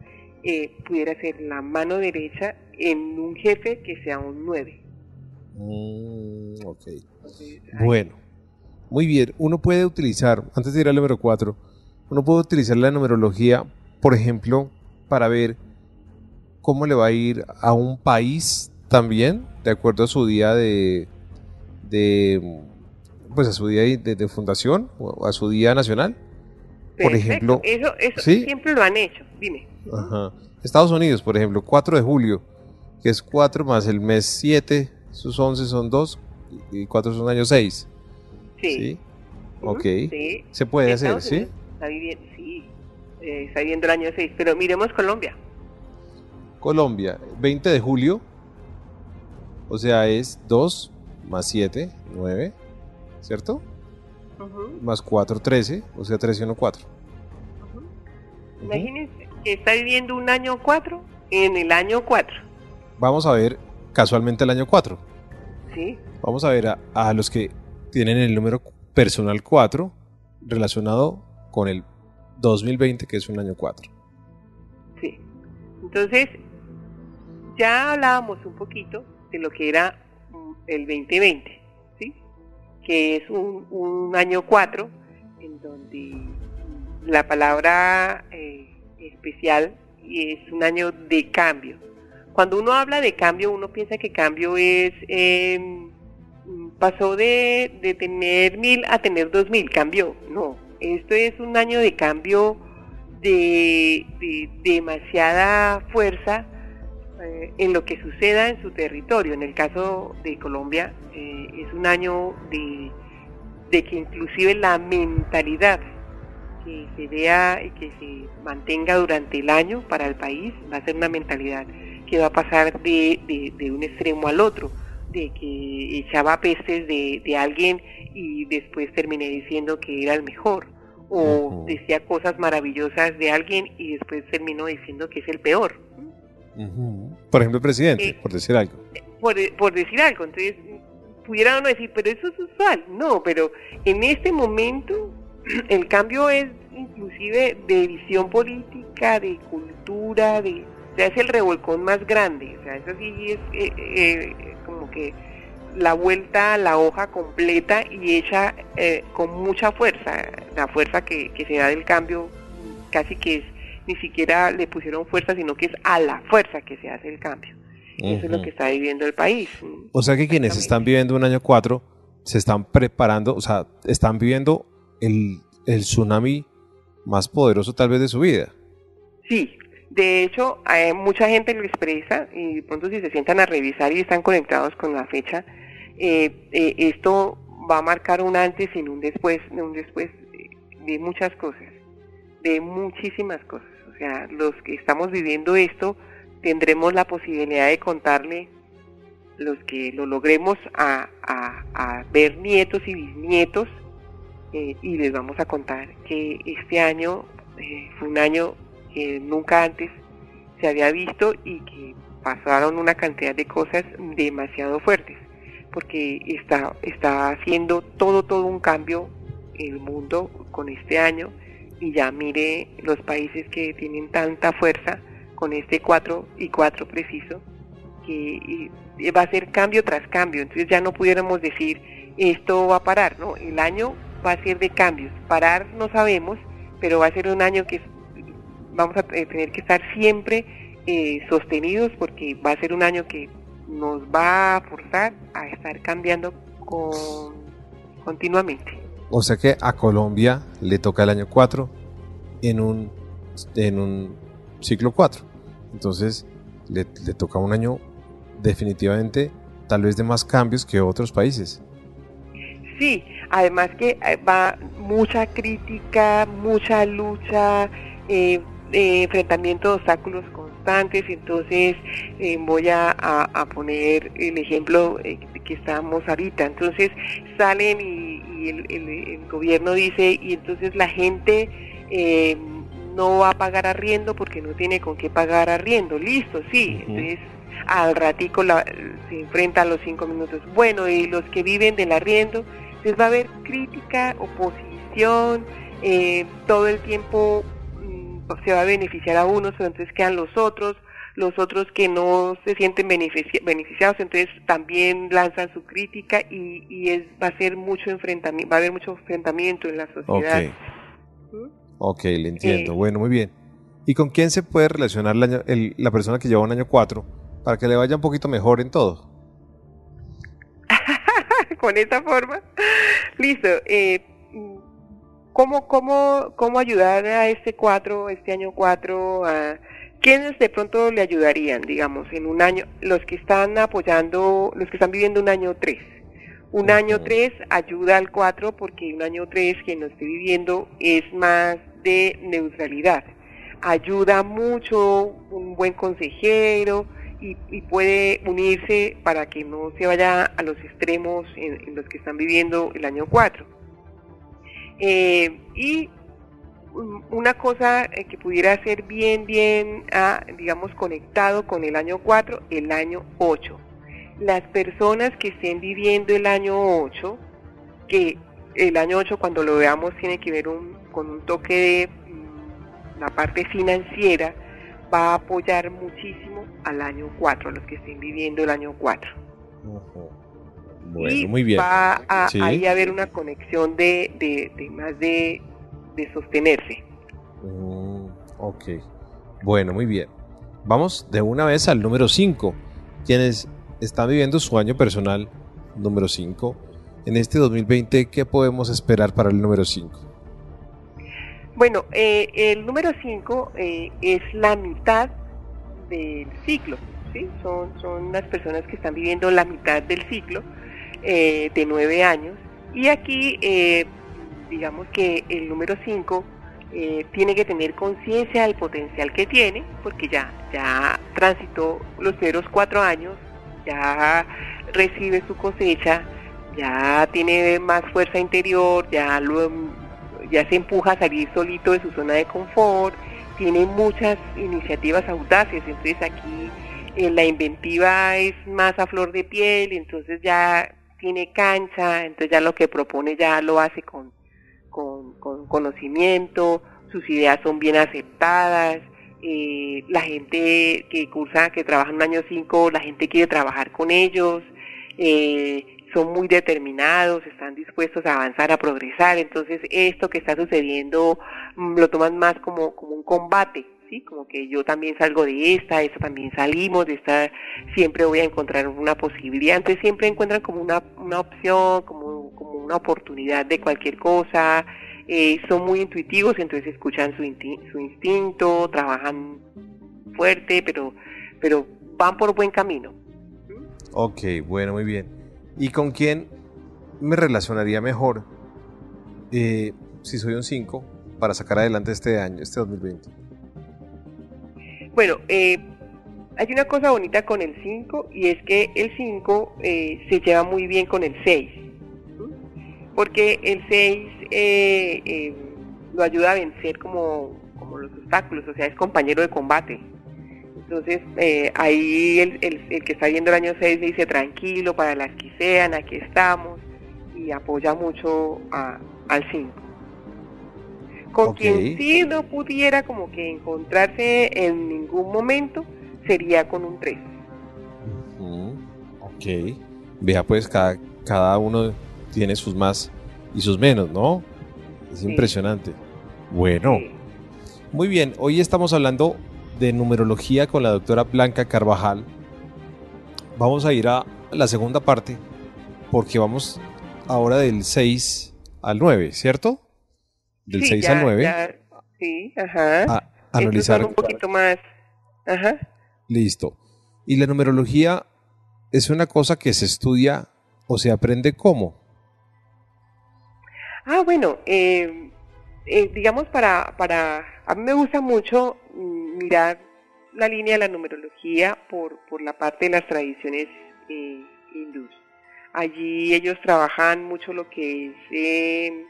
eh, pudiera ser la mano derecha en un jefe que sea un 9. Mm, ok. bueno, muy bien. Uno puede utilizar, antes de ir al número 4, uno puede utilizar la numerología, por ejemplo, para ver cómo le va a ir a un país también, de acuerdo a su día de, de pues a su día de, fundación o a su día nacional. Por ejemplo, eso, eso siempre lo han hecho, dime. Ajá. Estados Unidos, por ejemplo, 4 de julio, que es 4 más el mes 7, sus 11 son 2 y 4 son año 6. Sí. ¿Sí? Ok. Se puede hacer, ¿sí? Está viviendo, sí, eh, está viviendo el año 6, pero miremos Colombia. Colombia, 20 de julio, o sea, es 2 más 7, 9, ¿cierto? Más 4, 13, o sea, 13 y 1, 4. Imagínense que está viviendo un año 4 en el año 4. Vamos a ver casualmente el año 4. Sí. Vamos a ver a, los que tienen el número personal 4 relacionado con el 2020, que es un año 4. Sí. Entonces, ya hablábamos un poquito de lo que era mm, el 2020, ¿sí? Que es un, un año 4 en donde la palabra eh, especial es un año de cambio. Cuando uno habla de cambio, uno piensa que cambio es em, pasó de, de tener mil a tener dos mil, cambió. No, esto es un año de cambio de, demasiada fuerza eh, en lo que suceda en su territorio. En el caso de Colombia eh, es un año de, de que inclusive la mentalidad que se vea y que se mantenga durante el año para el país va a ser una mentalidad que va a pasar de, de, un extremo al otro, de que echaba pestes de, de, alguien y después terminé diciendo que era el mejor, o decía cosas maravillosas de alguien y después terminó diciendo que es el peor. Por ejemplo, el presidente, eh, por decir algo. Por, por decir algo, entonces pudiera uno decir, pero eso es usual. No, pero en este momento el cambio es inclusive de visión política, de cultura, de o sea, es el revolcón más grande, o sea, eso sí es eh, eh, como que la vuelta a la hoja completa y hecha eh, con mucha fuerza, la fuerza que, que se da del cambio casi que es, ni siquiera le pusieron fuerza, sino que es a la fuerza que se hace el cambio. Eso es lo que está viviendo el país. O sea que quienes están viviendo un año cuatro se están preparando, o sea, están viviendo el, el tsunami más poderoso tal vez de su vida. Sí, de hecho, hay mucha gente lo expresa y de pronto si se sientan a revisar y están conectados con la fecha, eh, eh, esto va a marcar un antes y un después, un después de muchas cosas, de muchísimas cosas. O sea, los que estamos viviendo esto tendremos la posibilidad de contarle, los que lo logremos, a, a ver nietos y bisnietos eh, y les vamos a contar que este año eh, fue un año que nunca antes se había visto y que pasaron una cantidad de cosas demasiado fuertes, porque está, está haciendo todo, todo un cambio el mundo con este año y ya mire los países que tienen tanta fuerza con este 4 y 4 preciso, que va a ser cambio tras cambio, entonces ya no pudiéramos decir esto va a parar, ¿no? El año va a ser de cambios. Parar no sabemos, pero va a ser un año que vamos a tener que estar siempre eh, sostenidos porque va a ser un año que nos va a forzar a estar cambiando con, continuamente. O sea que a Colombia le toca el año 4 en un, en un ciclo 4. Entonces le, le toca un año definitivamente tal vez de más cambios que otros países. Sí, además que eh, va mucha crítica, mucha lucha, eh, eh, enfrentamiento de obstáculos constantes, entonces voy a, poner el ejemplo que estamos ahorita, entonces salen y, el, gobierno dice y entonces la gente no va a pagar arriendo porque no tiene con qué pagar arriendo, listo, sí, entonces al ratico se enfrenta a los cinco minutos, bueno, y los que viven del arriendo, entonces va a haber crítica, oposición, eh, todo el tiempo se va a beneficiar a unos, pero entonces quedan los otros, los otros que no se sienten beneficiados, entonces también lanzan su crítica y, es, va a ser mucho enfrentamiento, va a haber mucho enfrentamiento en la sociedad. Ok, le entiendo. Eh. bueno, muy bien. ¿Y con quién se puede relacionar la, la persona que lleva un año 4 para que le vaya un poquito mejor en todo? con esta forma. Listo. Eh, ¿cómo, cómo, ¿Cómo ayudar a este cuatro, este año cuatro? A, ¿Quiénes de pronto le ayudarían, digamos, en un año? Los que están apoyando, los que están viviendo un año tres. Un año tres ayuda al cuatro porque un año tres que no esté viviendo es más de neutralidad. Ayuda mucho un buen consejero, y, puede unirse para que no se vaya a los extremos en, los que están viviendo el año 4. Eh, y una cosa eh, que pudiera ser bien, bien, ah, digamos, conectado con el año 4, el año 8. Las personas que estén viviendo el año 8, que el año 8 cuando lo veamos tiene que ver con un toque de mm, la parte financiera, va a apoyar muchísimo al año 4, a los que estén viviendo el año 4. Bueno, muy bien. Va a, ahí a haber una conexión de, de, más de, de sostenerse. Mm, ok. Bueno, muy bien. Vamos de una vez al número 5. Quienes están viviendo su año personal número 5 en este 2020, ¿qué podemos esperar para el número 5? Bueno, eh, el número 5 eh, es la mitad del ciclo, ¿sí? Son, son las personas que están viviendo la mitad del ciclo eh, de nueve años. Y aquí, digamos que el número 5 tiene que tener conciencia del potencial que tiene, porque ya, ya transitó los primeros cuatro años, ya recibe su cosecha, ya tiene más fuerza interior, ya, ya se empuja a salir solito de su zona de confort, tiene muchas iniciativas audaces, entonces aquí eh, la inventiva es más a flor de piel, entonces ya tiene cancha, entonces ya lo que propone ya lo hace con, con, conocimiento, sus ideas son bien aceptadas, eh, la gente que cursa, que trabaja en un año 5, la gente quiere trabajar con ellos, eh, son muy determinados, están dispuestos a avanzar, a progresar. Entonces, esto que está sucediendo mm, lo toman más como, como un combate, ¿sí? Como que yo también salgo de esta, esta también salimos, de esta siempre voy a encontrar una posibilidad. Entonces, siempre encuentran como una, una opción, como, como una oportunidad de cualquier cosa. Eh, son muy intuitivos, entonces escuchan su, su instinto, trabajan fuerte, pero, pero van por buen camino. Ok, bueno, muy bien. ¿Y con quién me relacionaría mejor eh, si soy un 5 para sacar adelante este año, este 2020? Bueno, eh, hay una cosa bonita con el 5 y es que el 5 eh, se lleva muy bien con el 6. Porque el 6 lo ayuda a vencer como, como los obstáculos, o sea, es compañero de combate. Entonces, eh, ahí el, el, que está viendo el año 6 dice, tranquilo, para las que sean, aquí estamos, y apoya mucho al 5. Con quien sí no pudiera como que encontrarse en ningún momento, sería con un 3. Ok. Vea, pues cada, cada uno tiene sus más y sus menos, ¿no? Es impresionante. Bueno. Muy bien, hoy estamos hablando de numerología con la doctora Blanca Carvajal. Vamos a ir a la segunda parte porque vamos ahora del 6 al 9, ¿cierto? Del 6 al 9. sí, ajá. A analizar un poquito más. Ajá. Listo. ¿Y la numerología es una cosa que se estudia o se aprende cómo? Ah, bueno, eh, eh, digamos para, para, a mí me gusta mucho mirar la línea de la numerología por, por la parte de las tradiciones eh, hindúes. Allí ellos trabajan mucho lo que es, em,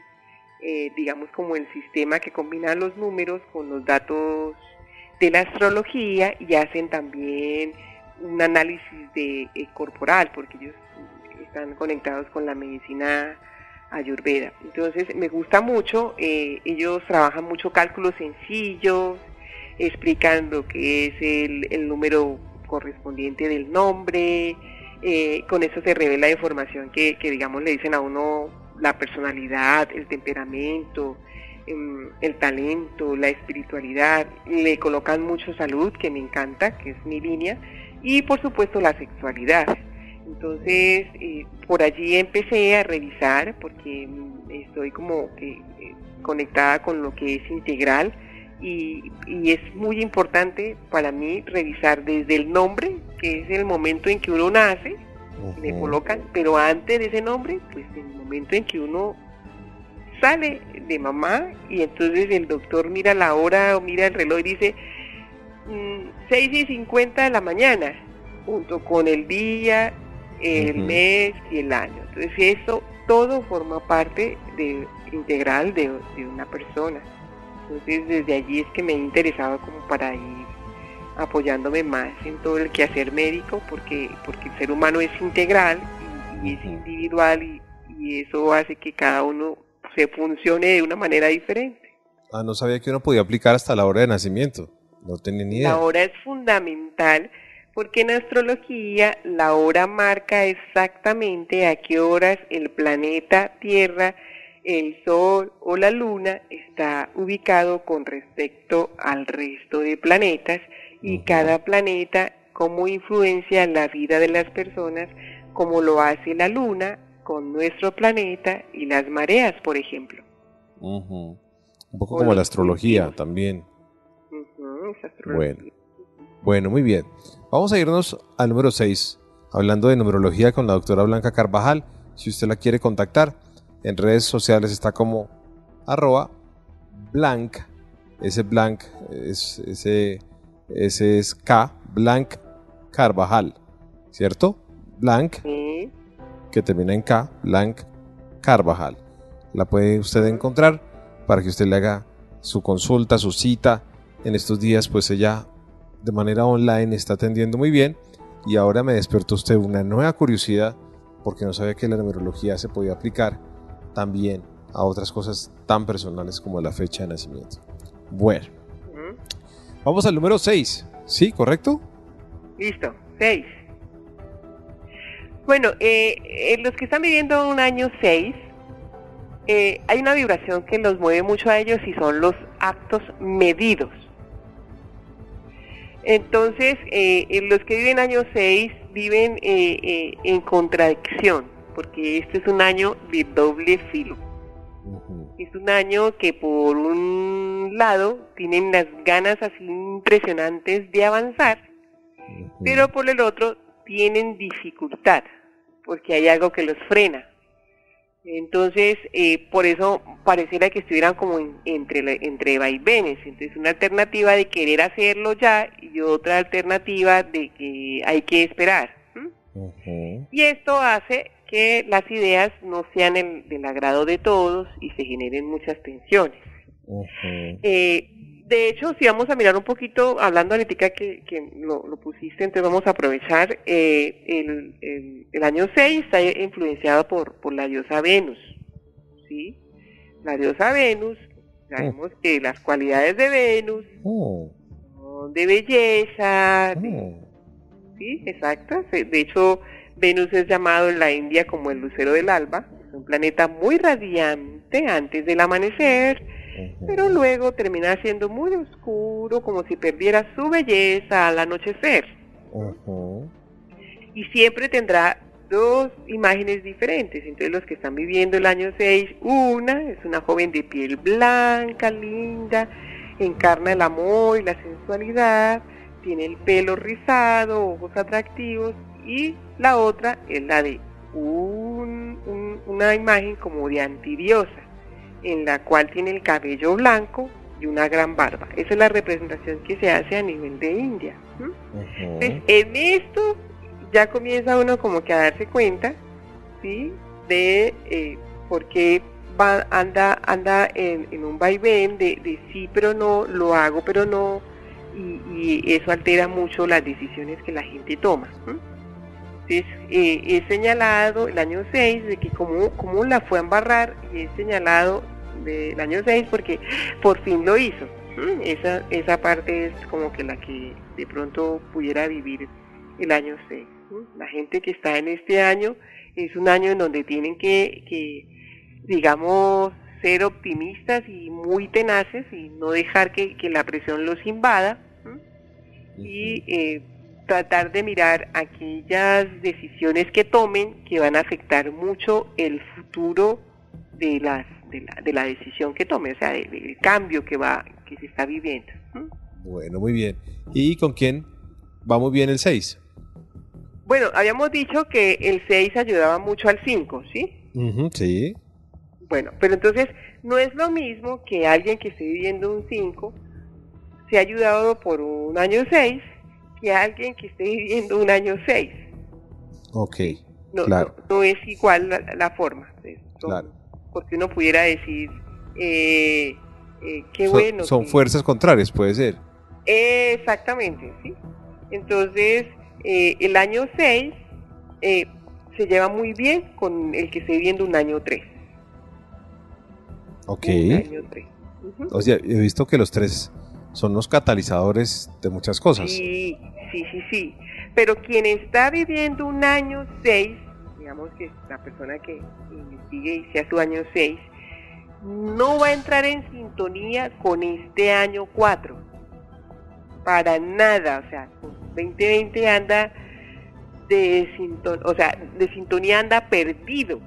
eh, digamos, como el sistema que combina los números con los datos de la astrología y hacen también un análisis de corporal, porque ellos están conectados con la medicina Ayurveda. Entonces me gusta mucho, eh, ellos trabajan mucho cálculos sencillos, explicando qué es el, número correspondiente del nombre, eh, con eso se revela información que, digamos le dicen a uno la personalidad, el temperamento, em, el talento, la espiritualidad, le colocan mucho salud, que me encanta, que es mi línea, y por supuesto la sexualidad. Entonces, eh, por allí empecé a revisar, porque mm, estoy como que eh, conectada con lo que es integral, y, es muy importante para mí revisar desde el nombre, que es el momento en que uno nace, me colocan, pero antes de ese nombre, pues en el momento en que uno sale de mamá y entonces el doctor mira la hora o mira el reloj y dice 6 mm, y 50 de la mañana, junto con el día, el mes y el año. Entonces eso todo forma parte de, integral de, una persona. Entonces desde allí es que me he interesado como para ir apoyándome más en todo el quehacer médico porque, porque el ser humano es integral y, es individual y, eso hace que cada uno se funcione de una manera diferente. Ah, no sabía que uno podía aplicar hasta la hora de nacimiento. No tenía ni idea. La hora es fundamental porque en astrología la hora marca exactamente a qué horas el planeta Tierra, el Sol o la Luna está ubicado con respecto al resto de planetas y cada planeta cómo influencia la vida de las personas, como lo hace la Luna, con nuestro planeta y las mareas, por ejemplo. Un poco como la astrología también. Bueno. bueno, muy bien. Vamos a irnos al número 6, hablando de numerología con la doctora Blanca Carvajal. Si usted la quiere contactar, en redes sociales está como arroba blanc, ese blanc, es, ese, ese es K, blanc Carvajal, ¿cierto? Blanc, que termina en K, blanc Carvajal. La puede usted encontrar para que usted le haga su consulta, su cita. En estos días, pues ella de manera online está atendiendo muy bien y ahora me despertó usted una nueva curiosidad porque no sabía que la numerología se podía aplicar también a otras cosas tan personales como la fecha de nacimiento. Bueno, vamos al número 6, ¿sí? ¿Correcto? Listo, 6. Bueno, eh, los que están viviendo un año 6, eh, hay una vibración que los mueve mucho a ellos y son los actos medidos. Entonces, eh, los que viven año 6 viven eh, en contradicción, porque este es un año de doble filo. Es un año que por un lado tienen las ganas así impresionantes de avanzar, pero por el otro tienen dificultad, porque hay algo que los frena. Entonces, eh, por eso pareciera que estuvieran como entre, entre vaivenes. Entonces, una alternativa de querer hacerlo ya y otra alternativa de que hay que esperar. Y esto hace que las ideas no sean del agrado de todos y se generen muchas tensiones. De hecho, si vamos a mirar un poquito, hablando ahorita que, que lo, pusiste, entonces vamos a aprovechar, eh, el, el, año 6 está influenciado por, por la diosa Venus, ¿sí? La diosa Venus, sabemos que las cualidades de Venus oh. son de belleza, oh. sí, exacto, de hecho Venus es llamado en la India como el lucero del alba, es un planeta muy radiante antes del amanecer, pero luego termina siendo muy oscuro, como si perdiera su belleza al anochecer. Y siempre tendrá dos imágenes diferentes. Entonces los que están viviendo el año 6, una es una joven de piel blanca, linda, encarna el amor y la sensualidad, tiene el pelo rizado, ojos atractivos, y la otra es la de una imagen como de antidiosa en la cual tiene el cabello blanco y una gran barba. Esa es la representación que se hace a nivel de India. Entonces, en esto ya comienza uno como que a darse cuenta, ¿sí? De eh, por qué va, anda, anda en, un vaivén de, de, sí pero no, lo hago pero no, y, eso altera mucho las decisiones que la gente toma. Entonces, eh, he señalado el año 6 de que como, como la fue a embarrar y he señalado del año 6 porque por fin lo hizo. Esa, esa parte es como que la que de pronto pudiera vivir el año 6. Mm, la gente que está en este año es un año en donde tienen que, que digamos, ser optimistas y muy tenaces y no dejar que, la presión los invada y eh, tratar de mirar aquellas decisiones que tomen que van a afectar mucho el futuro de las de la, decisión que tome, o sea, del, cambio que va, que se está viviendo. Bueno, muy bien. ¿Y con quién va muy bien el 6? Bueno, habíamos dicho que el 6 ayudaba mucho al 5, ¿sí? sí. Bueno, pero entonces no es lo mismo que alguien que esté viviendo un 5 se ha ayudado por un año 6 que alguien que esté viviendo un año 6. Ok. No, claro. no, es igual la, forma. claro porque uno pudiera decir, eh, eh, qué bueno. Son fuerzas contrarias, puede ser. exactamente, sí. Entonces, eh, el año 6 se lleva muy bien con el que esté viviendo un año 3. Ok. año 3. O sea, he visto que los tres son los catalizadores de muchas cosas. Sí, sí, sí, sí. Pero quien está viviendo un año 6 digamos que la persona que investigue y sea su año 6, no va a entrar en sintonía con este año 4. Para nada, o sea, 2020 anda de sintonía, o sea, de sintonía anda perdido.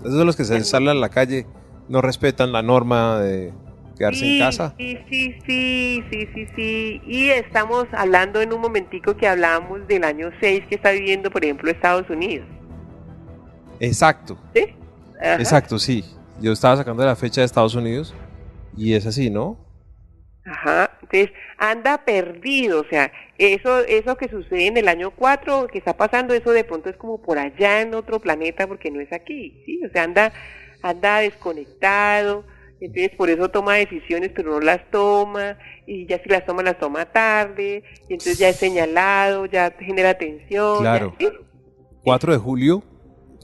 Esos son los que se salen a la calle, no respetan la norma de quedarse en casa. Sí, sí, sí, sí, sí, sí. Y estamos hablando en un momentico que hablábamos del año 6 que está viviendo, por ejemplo, Estados Unidos. Exacto. ¿Sí? Exacto, sí. Yo estaba sacando la fecha de Estados Unidos y es así, ¿no? Ajá, entonces anda perdido, o sea, eso, eso que sucede en el año 4, que está pasando, eso de pronto es como por allá en otro planeta porque no es aquí, ¿sí? O sea, anda, anda desconectado, entonces por eso toma decisiones pero no las toma, y ya si las toma las toma tarde, y entonces ya es señalado, ya genera tensión. Claro. 4 de julio,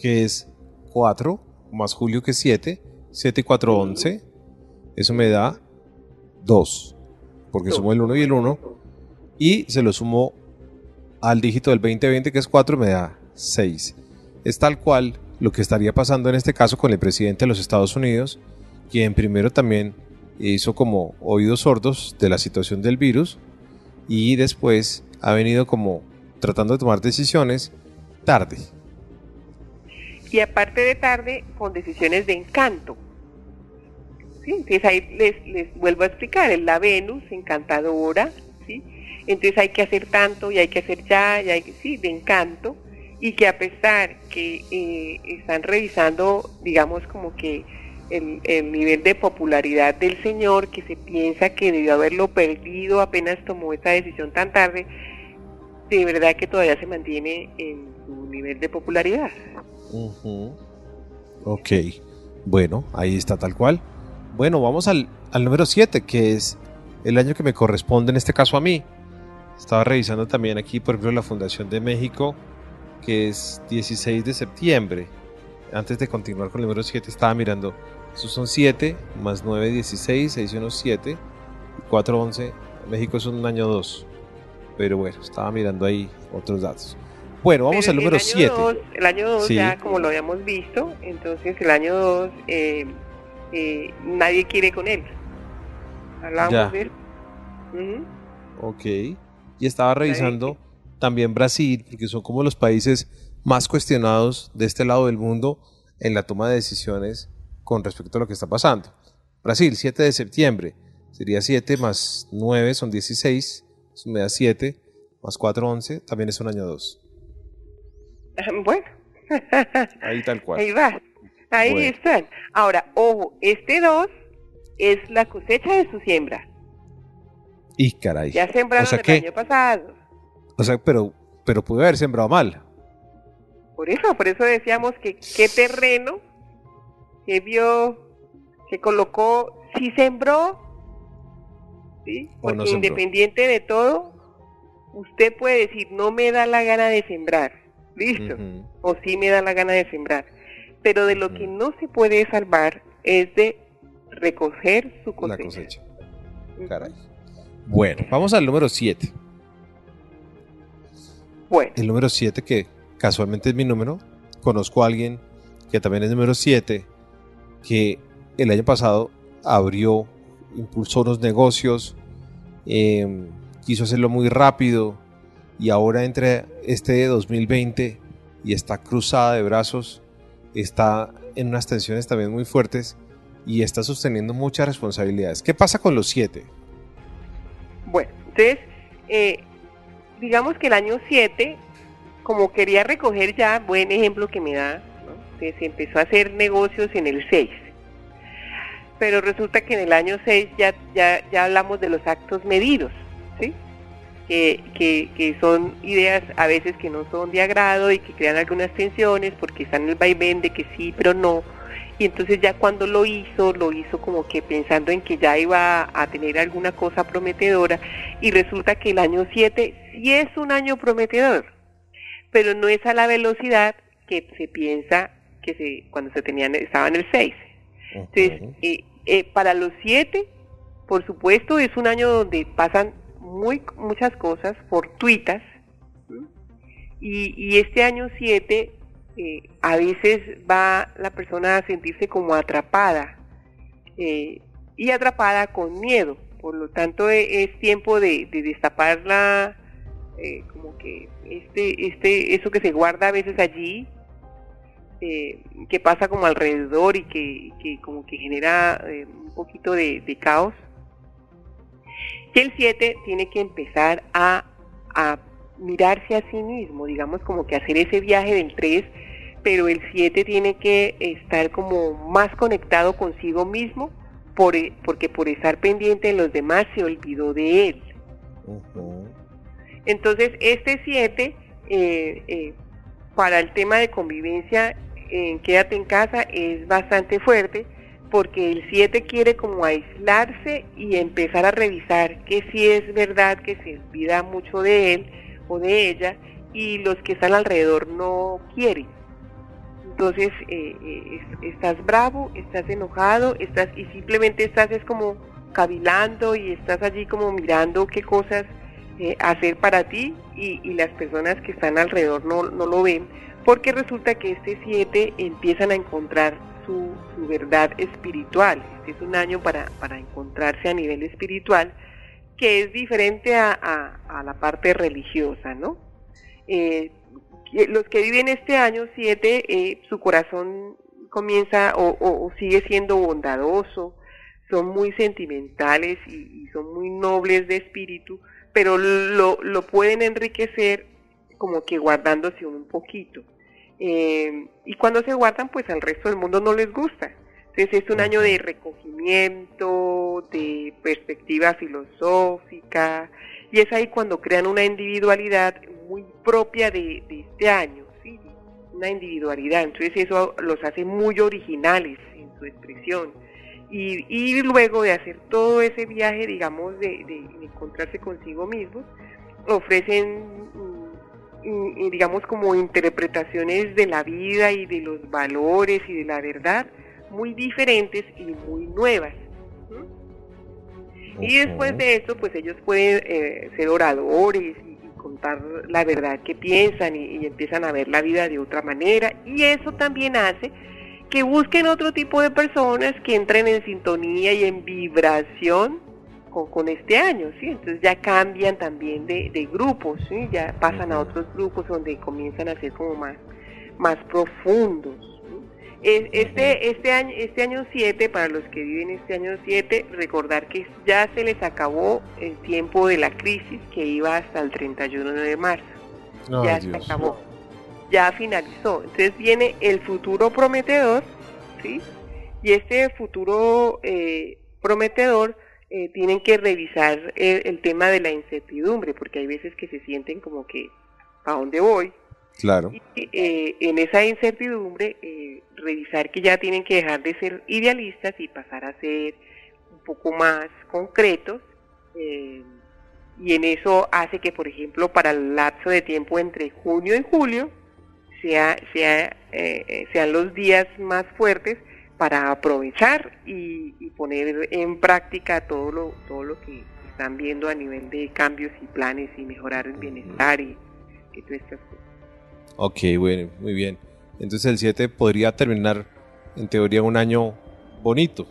que es 4, más julio que es 7, 7 y 4, 11, eso me da 2, porque sumo el 1 y el 1, y se lo sumo al dígito del 2020 que es 4 me da 6. Es tal cual lo que estaría pasando en este caso con el presidente de los Estados Unidos, quien primero también hizo como oídos sordos de la situación del virus y después ha venido como tratando de tomar decisiones tarde. Y aparte de tarde, con decisiones de encanto. ¿Sí? Entonces ahí les, les vuelvo a explicar, es la Venus encantadora, ¿sí? Entonces hay que hacer tanto y hay que hacer ya, y hay que, sí, de encanto, y que a pesar que eh, están revisando, digamos, como que el, el, nivel de popularidad del señor, que se piensa que debió haberlo perdido apenas tomó esta decisión tan tarde, de verdad que todavía se mantiene en su nivel de popularidad. Uh Ok, bueno, ahí está tal cual. Bueno, vamos al, al número 7, que es el año que me corresponde en este caso a mí. Estaba revisando también aquí, por ejemplo, la Fundación de México, que es 16 de septiembre. Antes de continuar con el número 7, estaba mirando. Esos son 7 más 9, 16, 6 y 1, 7. Y 4, 11. México es un año 2. Pero bueno, estaba mirando ahí otros datos. Bueno, vamos Pero al número el año 7. dos- el año 2 Sí. ya como lo habíamos visto, entonces el año 2 eh, eh, nadie quiere con él. Hablábamos Ya. de él. Ujú. Ok. Y estaba revisando también Brasil, porque son como los países más cuestionados de este lado del mundo en la toma de decisiones con respecto a lo que está pasando. Brasil, 7 de septiembre. Sería 7 más 9 son 16. Eso me da 7. Más 4, 11. También es un año 2. Bueno, Ahí tal cual. ahí va. Ahí Bueno. están. Ahora, ojo, este 2 es la cosecha de su siembra. Y caray. Ya sembraron o sea el que, año pasado. o sea, pero, pero pude haber sembrado mal. Por eso, por eso decíamos que qué terreno que vio, que colocó, si sembró, Porque no sembró. independiente de todo, usted puede decir, no me da la gana de sembrar, listo, o sí me da la gana de sembrar. Pero de lo que no se puede salvar es de recoger su La cosecha. cosecha. Ujú. Caray. Bueno, vamos al número 7. Bueno, el número 7, que casualmente es mi número, conozco a alguien que también es número 7, que el año pasado abrió, impulsó unos negocios, eh, quiso hacerlo muy rápido y ahora entre este 2020 y está cruzada de brazos, está en unas tensiones también muy fuertes y está sosteniendo muchas responsabilidades. ¿Qué pasa con los 7? Bueno, entonces, eh, digamos que el año 7, como quería recoger ya, buen ejemplo que me da, ¿no? Entonces empezó a hacer negocios en el 6. Pero resulta que en el año 6 ya, ya, ya hablamos de los actos medidos, ¿sí? Que, que, que son ideas a veces que no son de agrado y que crean algunas tensiones porque están en el vaivén de que sí, pero no. Y entonces ya cuando lo hizo, lo hizo como que pensando en que ya iba a tener alguna cosa prometedora y resulta que el año 7 sí es un año prometedor, pero no es a la velocidad que se piensa que se cuando se tenían estaba en el 6. Entonces, eh, eh, para los 7, por supuesto, es un año donde pasan muy muchas cosas fortuitas y, y este año 7 eh, a veces va la persona a sentirse como atrapada eh, y atrapada con miedo. Por lo tanto, e- es tiempo de, de destapar la, eh, como que este, este, eso que se guarda a veces allí eh, que pasa como alrededor y que, como que genera eh, un poquito de, caos. Y el 7 tiene que empezar a, a mirarse a sí mismo, digamos como que hacer ese viaje del 3 pero el 7 tiene que estar como más conectado consigo mismo por, e, porque por estar pendiente de los demás se olvidó de él. Entonces, este 7, eh, eh, para el tema de convivencia en Quédate en casa, es bastante fuerte porque el 7 quiere como aislarse y empezar a revisar que si es verdad que se olvida mucho de él o de ella y los que están alrededor no quieren. Entonces, eh, eh, estás bravo, estás enojado, estás y simplemente estás es como cavilando y estás allí como mirando qué cosas eh, hacer para ti y, las personas que están alrededor no, lo ven, porque resulta que este 7 empiezan a encontrar su, verdad espiritual. Este es un año para, encontrarse a nivel espiritual, que es diferente a, la parte religiosa, ¿no? los que viven este año 7, eh, su corazón comienza o, sigue siendo bondadoso, son muy sentimentales y, son muy nobles de espíritu, pero lo, pueden enriquecer como que guardándose un poquito. Eh, y cuando se guardan, pues al resto del mundo no les gusta. Entonces es un año de recogimiento, de perspectiva filosófica, y es ahí cuando crean una individualidad muy propia de, este año, ¿sí? una individualidad. Entonces eso los hace muy originales en su expresión. Y, luego de hacer todo ese viaje, digamos, de, encontrarse consigo mismos, ofrecen, digamos, como interpretaciones de la vida y de los valores y de la verdad muy diferentes y muy nuevas. Y después de eso, pues ellos pueden eh, ser oradores y, contar la verdad que piensan y, empiezan a ver la vida de otra manera. Y eso también hace que busquen otro tipo de personas que entren en sintonía y en vibración con, este año, ¿sí? Entonces ya cambian también de, grupos, ¿sí? Ya pasan a otros grupos donde comienzan a ser como más, más profundos. Este, este año este año 7, para los que viven este año 7, recordar que ya se les acabó el tiempo de la crisis que iba hasta el 31 de marzo. ya se acabó. Ya finalizó. Entonces viene el futuro prometedor, ¿sí? Y este futuro eh, prometedor eh, tienen que revisar el, el, tema de la incertidumbre, porque hay veces que se sienten como que, ¿a dónde voy? Claro. Y eh, en esa incertidumbre, eh, revisar que ya tienen que dejar de ser idealistas y pasar a ser un poco más concretos. Eh, y en eso hace que, por ejemplo, para el lapso de tiempo entre junio y julio, sea, sea, sean los días más fuertes para aprovechar y, poner en práctica todo lo, todo lo que están viendo a nivel de cambios y planes y mejorar el bienestar y, y todas estas cosas. Ok, bueno, muy bien. Entonces el 7 podría terminar en teoría un año bonito.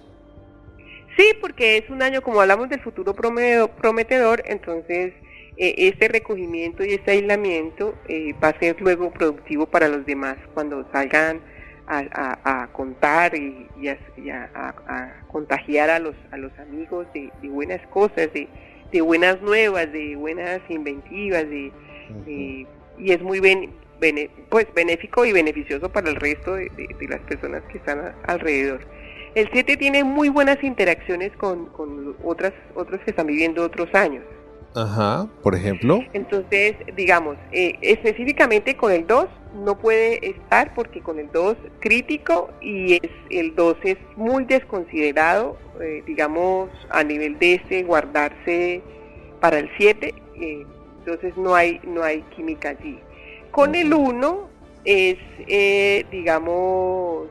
Sí, porque es un año, como hablamos del futuro prometedor, entonces eh, este recogimiento y este aislamiento eh, va a ser luego productivo para los demás cuando salgan a, contar y, a, contagiar a los, a los amigos de, buenas cosas, de, buenas nuevas, de buenas inventivas, de, y es muy bien pues benéfico y beneficioso para el resto de, las personas que están alrededor. El 7 tiene muy buenas interacciones con, otras, otros que están viviendo otros años. Ajá, por ejemplo. Entonces, digamos, eh, específicamente con el 2 no puede estar porque con el 2 crítico y es, el 2 es muy desconsiderado, eh, digamos, a nivel de ese guardarse para el 7, eh, entonces no hay, no hay química allí. Con el 1 es, eh, digamos,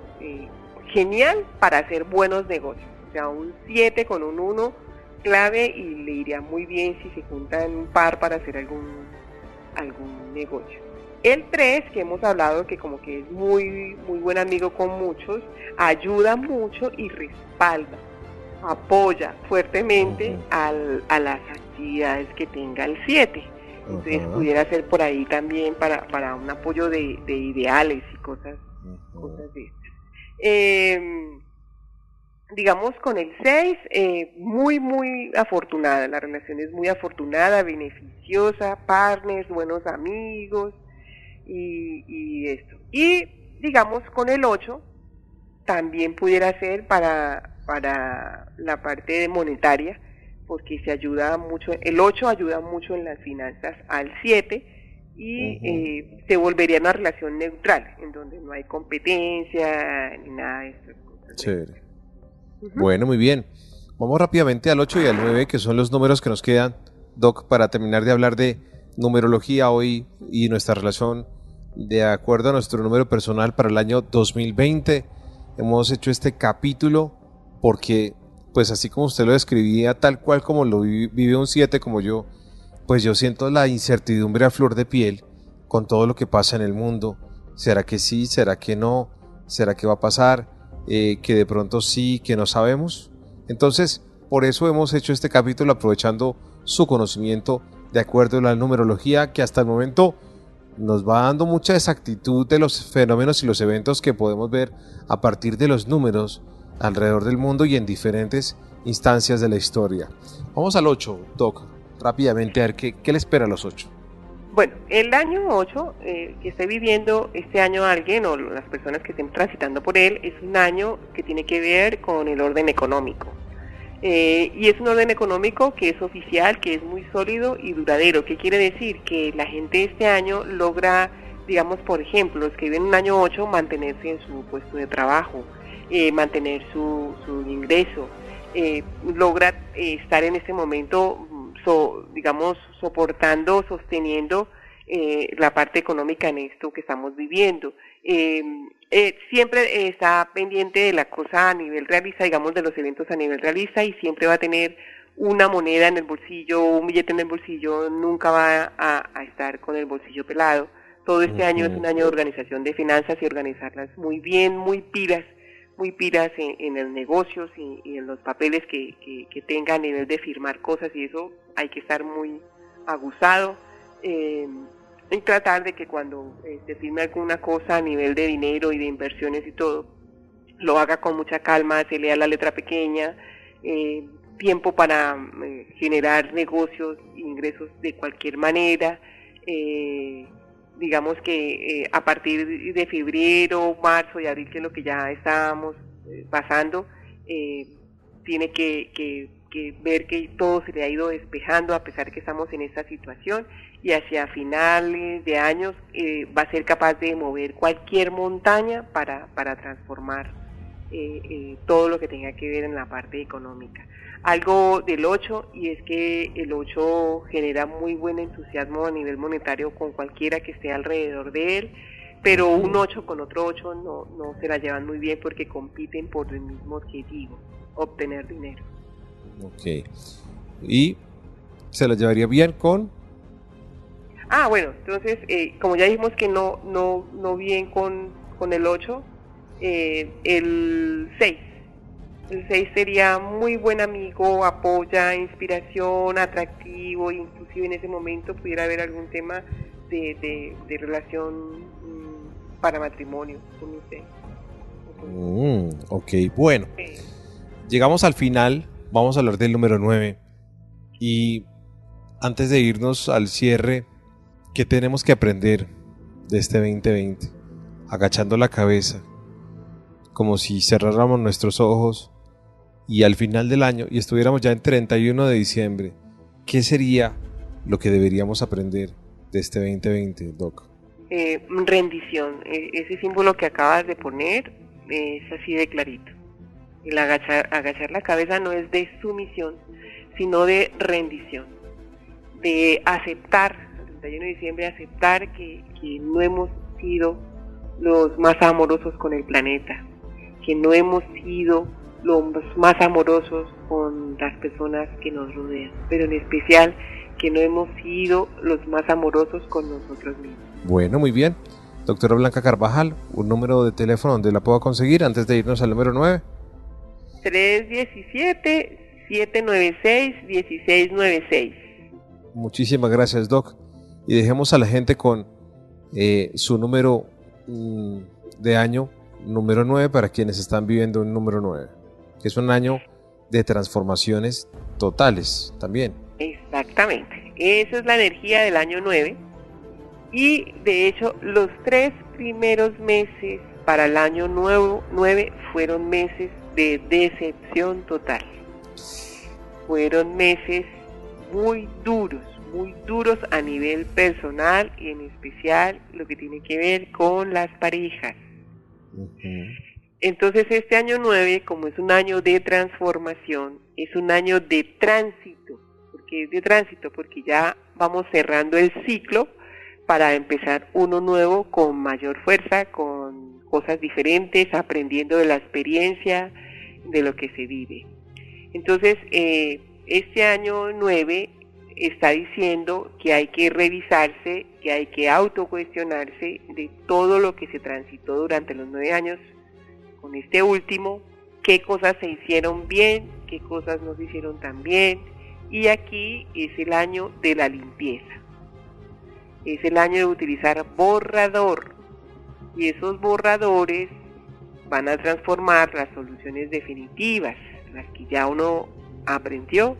genial para hacer buenos negocios. O sea, un 7 con un 1 clave y le iría muy bien si se juntan un par para hacer algún, algún negocio. El 3, que hemos hablado que como que es muy, muy buen amigo con muchos, ayuda mucho y respalda, apoya fuertemente al, a las actividades que tenga el 7. Entonces pudiera ser por ahí también para, para un apoyo de, ideales y cosas cosas de estas. Em, digamos, con el 6, eh, muy, muy afortunada, la relación es muy afortunada, beneficiosa, partners, buenos amigos y, y esto. Y, digamos, con el 8, también pudiera ser para, para la parte monetaria, porque se ayuda mucho, el 8 ayuda mucho en las finanzas al 7 y eh, se volvería una relación neutral, en donde no hay competencia ni nada de estas cosas. Chévere. Bueno, muy bien. Vamos rápidamente al 8 y al 9, que son los números que nos quedan, Doc, para terminar de hablar de numerología hoy y nuestra relación de acuerdo a nuestro número personal para el año 2020. Hemos hecho este capítulo porque, pues así como usted lo describía, tal cual como lo vive un 7 como yo, pues yo siento la incertidumbre a flor de piel con todo lo que pasa en el mundo. ¿Será que sí? ¿Será que no? ¿Será que va a pasar? Eh, que de pronto sí, que no sabemos. Entonces, por eso hemos hecho este capítulo aprovechando su conocimiento de acuerdo a la numerología que hasta el momento nos va dando mucha exactitud de los fenómenos y los eventos que podemos ver a partir de los números alrededor del mundo y en diferentes instancias de la historia. Vamos al 8, Doc, rápidamente a ver qué, qué le espera a los 8. Bueno, el año 8 eh, que esté viviendo este año alguien o las personas que estén transitando por él es un año que tiene que ver con el orden económico. Eh, y es un orden económico que es oficial, que es muy sólido y duradero. ¿Qué quiere decir? Que la gente este año logra, digamos, por ejemplo, los que viven un año 8, mantenerse en su puesto de trabajo, eh, mantener su, su ingreso, logra estar en este momento digamos, soportando, sosteniendo eh, la parte económica en esto que estamos viviendo. Eh, eh, siempre está pendiente de la cosa a nivel realista, digamos, de los eventos a nivel realista y siempre va a tener una moneda en el bolsillo, un billete en el bolsillo, nunca va a, estar con el bolsillo pelado. Todo este año es un año de organización de finanzas y organizarlas muy bien, muy pilas muy piras en, los negocios y, en los papeles que, que, tenga a nivel de firmar cosas y eso hay que estar muy aguzado eh, en tratar de que cuando eh, se firme alguna cosa a nivel de dinero y de inversiones y todo, lo haga con mucha calma, se lea la letra pequeña, eh, tiempo para generar negocios, ingresos de cualquier manera, digamos que eh, a partir de febrero, marzo y abril, que es lo que ya estábamos eh, pasando, eh, tiene que, ver que todo se le ha ido despejando a pesar de que estamos en esta situación y hacia finales de años va a ser capaz de mover cualquier montaña para, para transformar todo lo que tenga que ver en la parte económica algo del 8 y es que el 8 genera muy buen entusiasmo a nivel monetario con cualquiera que esté alrededor de él, pero un 8 con otro 8 no, no se la llevan muy bien porque compiten por el mismo objetivo, obtener dinero. Ok. ¿Y se la llevaría bien con? Ah, bueno, entonces, eh, como ya dijimos que no, no, no bien con, con el 8, eh, el 6 6 sería muy buen amigo, apoya, inspiración, atractivo, inclusive en ese momento pudiera haber algún tema de, de, relación mm, para matrimonio con usted. Mm, ok, bueno. Llegamos al final, vamos a hablar del número 9. Y antes de irnos al cierre, ¿qué tenemos que aprender de este 2020? Agachando la cabeza, como si cerráramos nuestros ojos y al final del año y estuviéramos ya en 31 de diciembre, ¿qué sería lo que deberíamos aprender de este 2020, Doc? Eh, rendición. E, ese símbolo que acabas de poner es así de clarito. El agachar, agachar la cabeza no es de sumisión, sino de rendición. De aceptar, el 31 de diciembre, aceptar que, que no hemos sido los más amorosos con el planeta, que no hemos sido los más amorosos con las personas que nos rodean, pero en especial que no hemos sido los más amorosos con nosotros mismos. Bueno, muy bien. Doctora Blanca Carvajal, un número de teléfono donde la puedo conseguir antes de irnos al número 9. 317-796-1696. Muchísimas gracias, Doc. Y dejemos a la gente con eh, su número mm, de año número 9 para quienes están viviendo un número 9, que es un año de transformaciones totales también. Exactamente, esa es la energía del año 9 y de hecho los tres primeros meses para el año nuevo 9 fueron meses de decepción total. Fueron meses muy duros, muy duros a nivel personal y en especial lo que tiene que ver con las parejas. Entonces este año 9, como es un año de transformación, es un año de tránsito. porque es de tránsito? Porque ya vamos cerrando el ciclo para empezar uno nuevo con mayor fuerza, con cosas diferentes, aprendiendo de la experiencia, de lo que se vive. Entonces, eh, este año 9 está diciendo que hay que revisarse, que hay que autocuestionarse de todo lo que se transitó durante los nueve años con este último, qué cosas se hicieron bien, qué cosas no se hicieron tan bien. Y aquí es el año de la limpieza. Es el año de utilizar borrador. Y esos borradores van a transformar las soluciones definitivas, las que ya uno aprendió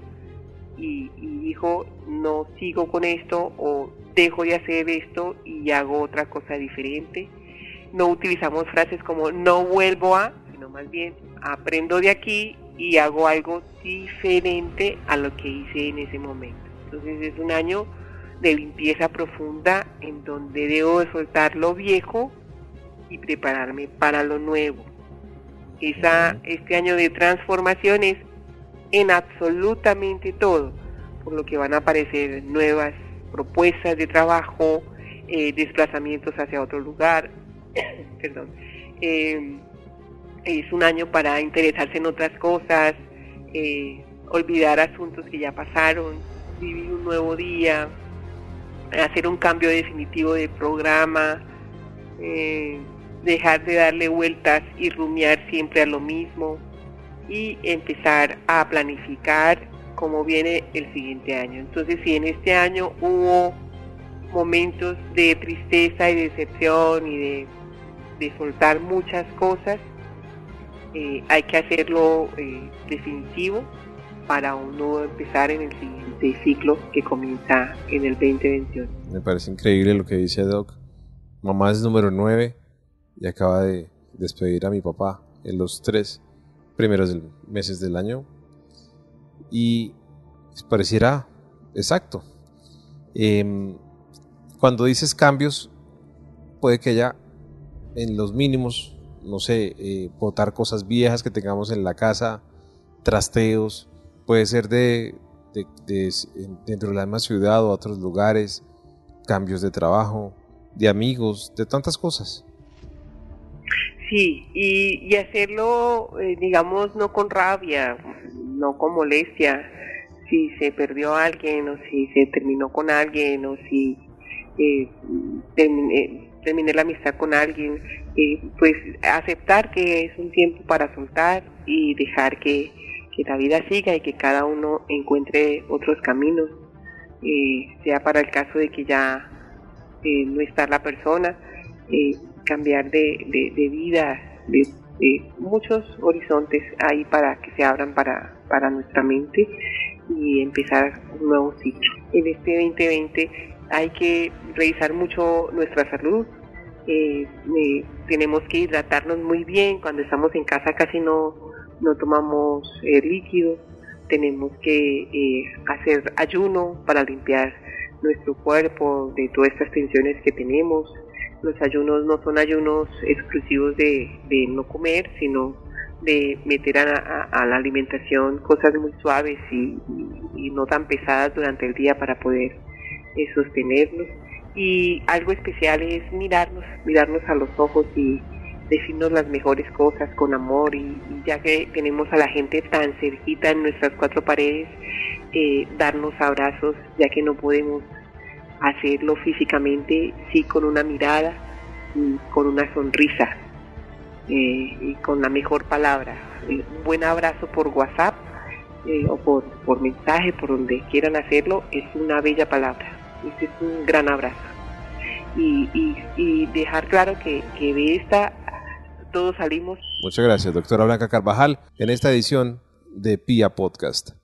y, dijo, no sigo con esto o dejo de hacer esto y hago otra cosa diferente. No utilizamos frases como no vuelvo a, sino más bien aprendo de aquí y hago algo diferente a lo que hice en ese momento. Entonces es un año de limpieza profunda en donde debo de soltar lo viejo y prepararme para lo nuevo. Esa, este año de transformación es en absolutamente todo, por lo que van a aparecer nuevas propuestas de trabajo, eh, desplazamientos hacia otro lugar, perdón. Em, es un año para interesarse en otras cosas, eh, olvidar asuntos que ya pasaron, vivir un nuevo día, hacer un cambio definitivo de programa, eh, dejar de darle vueltas y rumiar siempre a lo mismo, y empezar a planificar cómo viene el siguiente año. Entonces, si en este año hubo momentos de tristeza y decepción y de, soltar muchas cosas, eh, hay que hacerlo eh, definitivo para uno empezar en el siguiente ciclo que comienza en el 2021. Me parece increíble lo que dice Doc. Mamá es número 9 y acaba de despedir a mi papá en los tres primeros meses del año y pareciera exacto. Em, cuando dices cambios, puede que haya en los mínimos, no sé, eh, botar cosas viejas que tengamos en la casa, trasteos, puede ser de, dentro de la misma ciudad o otros lugares, cambios de trabajo, de amigos, de tantas cosas. Sí, y, hacerlo, eh, digamos, no con rabia, no con molestia, si se perdió alguien o si se terminó con alguien o si eh, terminé, la amistad con alguien, eh, pues aceptar que es un tiempo para soltar y dejar que, la vida siga y que cada uno encuentre otros caminos, sea para el caso de que ya no está la persona cambiar de, de, vida, de, muchos horizontes ahí para que se abran para, para nuestra mente y empezar un nuevo ciclo. En este 2020 hay que revisar mucho nuestra salud. Eh, eh, tenemos que hidratarnos muy bien. Cuando estamos en casa casi no, no tomamos eh, líquidos. Tenemos que hacer ayuno para limpiar nuestro cuerpo de todas estas tensiones que tenemos los ayunos no son ayunos exclusivos de, no comer, sino de meter a, la alimentación cosas muy suaves y, no tan pesadas durante el día para poder eh, sostenernos. Y algo especial es mirarnos, mirarnos a los ojos y decirnos las mejores cosas con amor y, ya que tenemos a la gente tan cerquita en nuestras cuatro paredes, eh, darnos abrazos ya que no podemos hacerlo físicamente, sí con una mirada y con una sonrisa eh, y con la mejor palabra. Eh, un buen abrazo por WhatsApp o por, por mensaje, por donde quieran hacerlo, es una bella palabra. Es un gran abrazo. Y, y, dejar claro que, que de esta todos salimos. Muchas gracias, doctora Blanca Carvajal, en esta edición de PIA Podcast.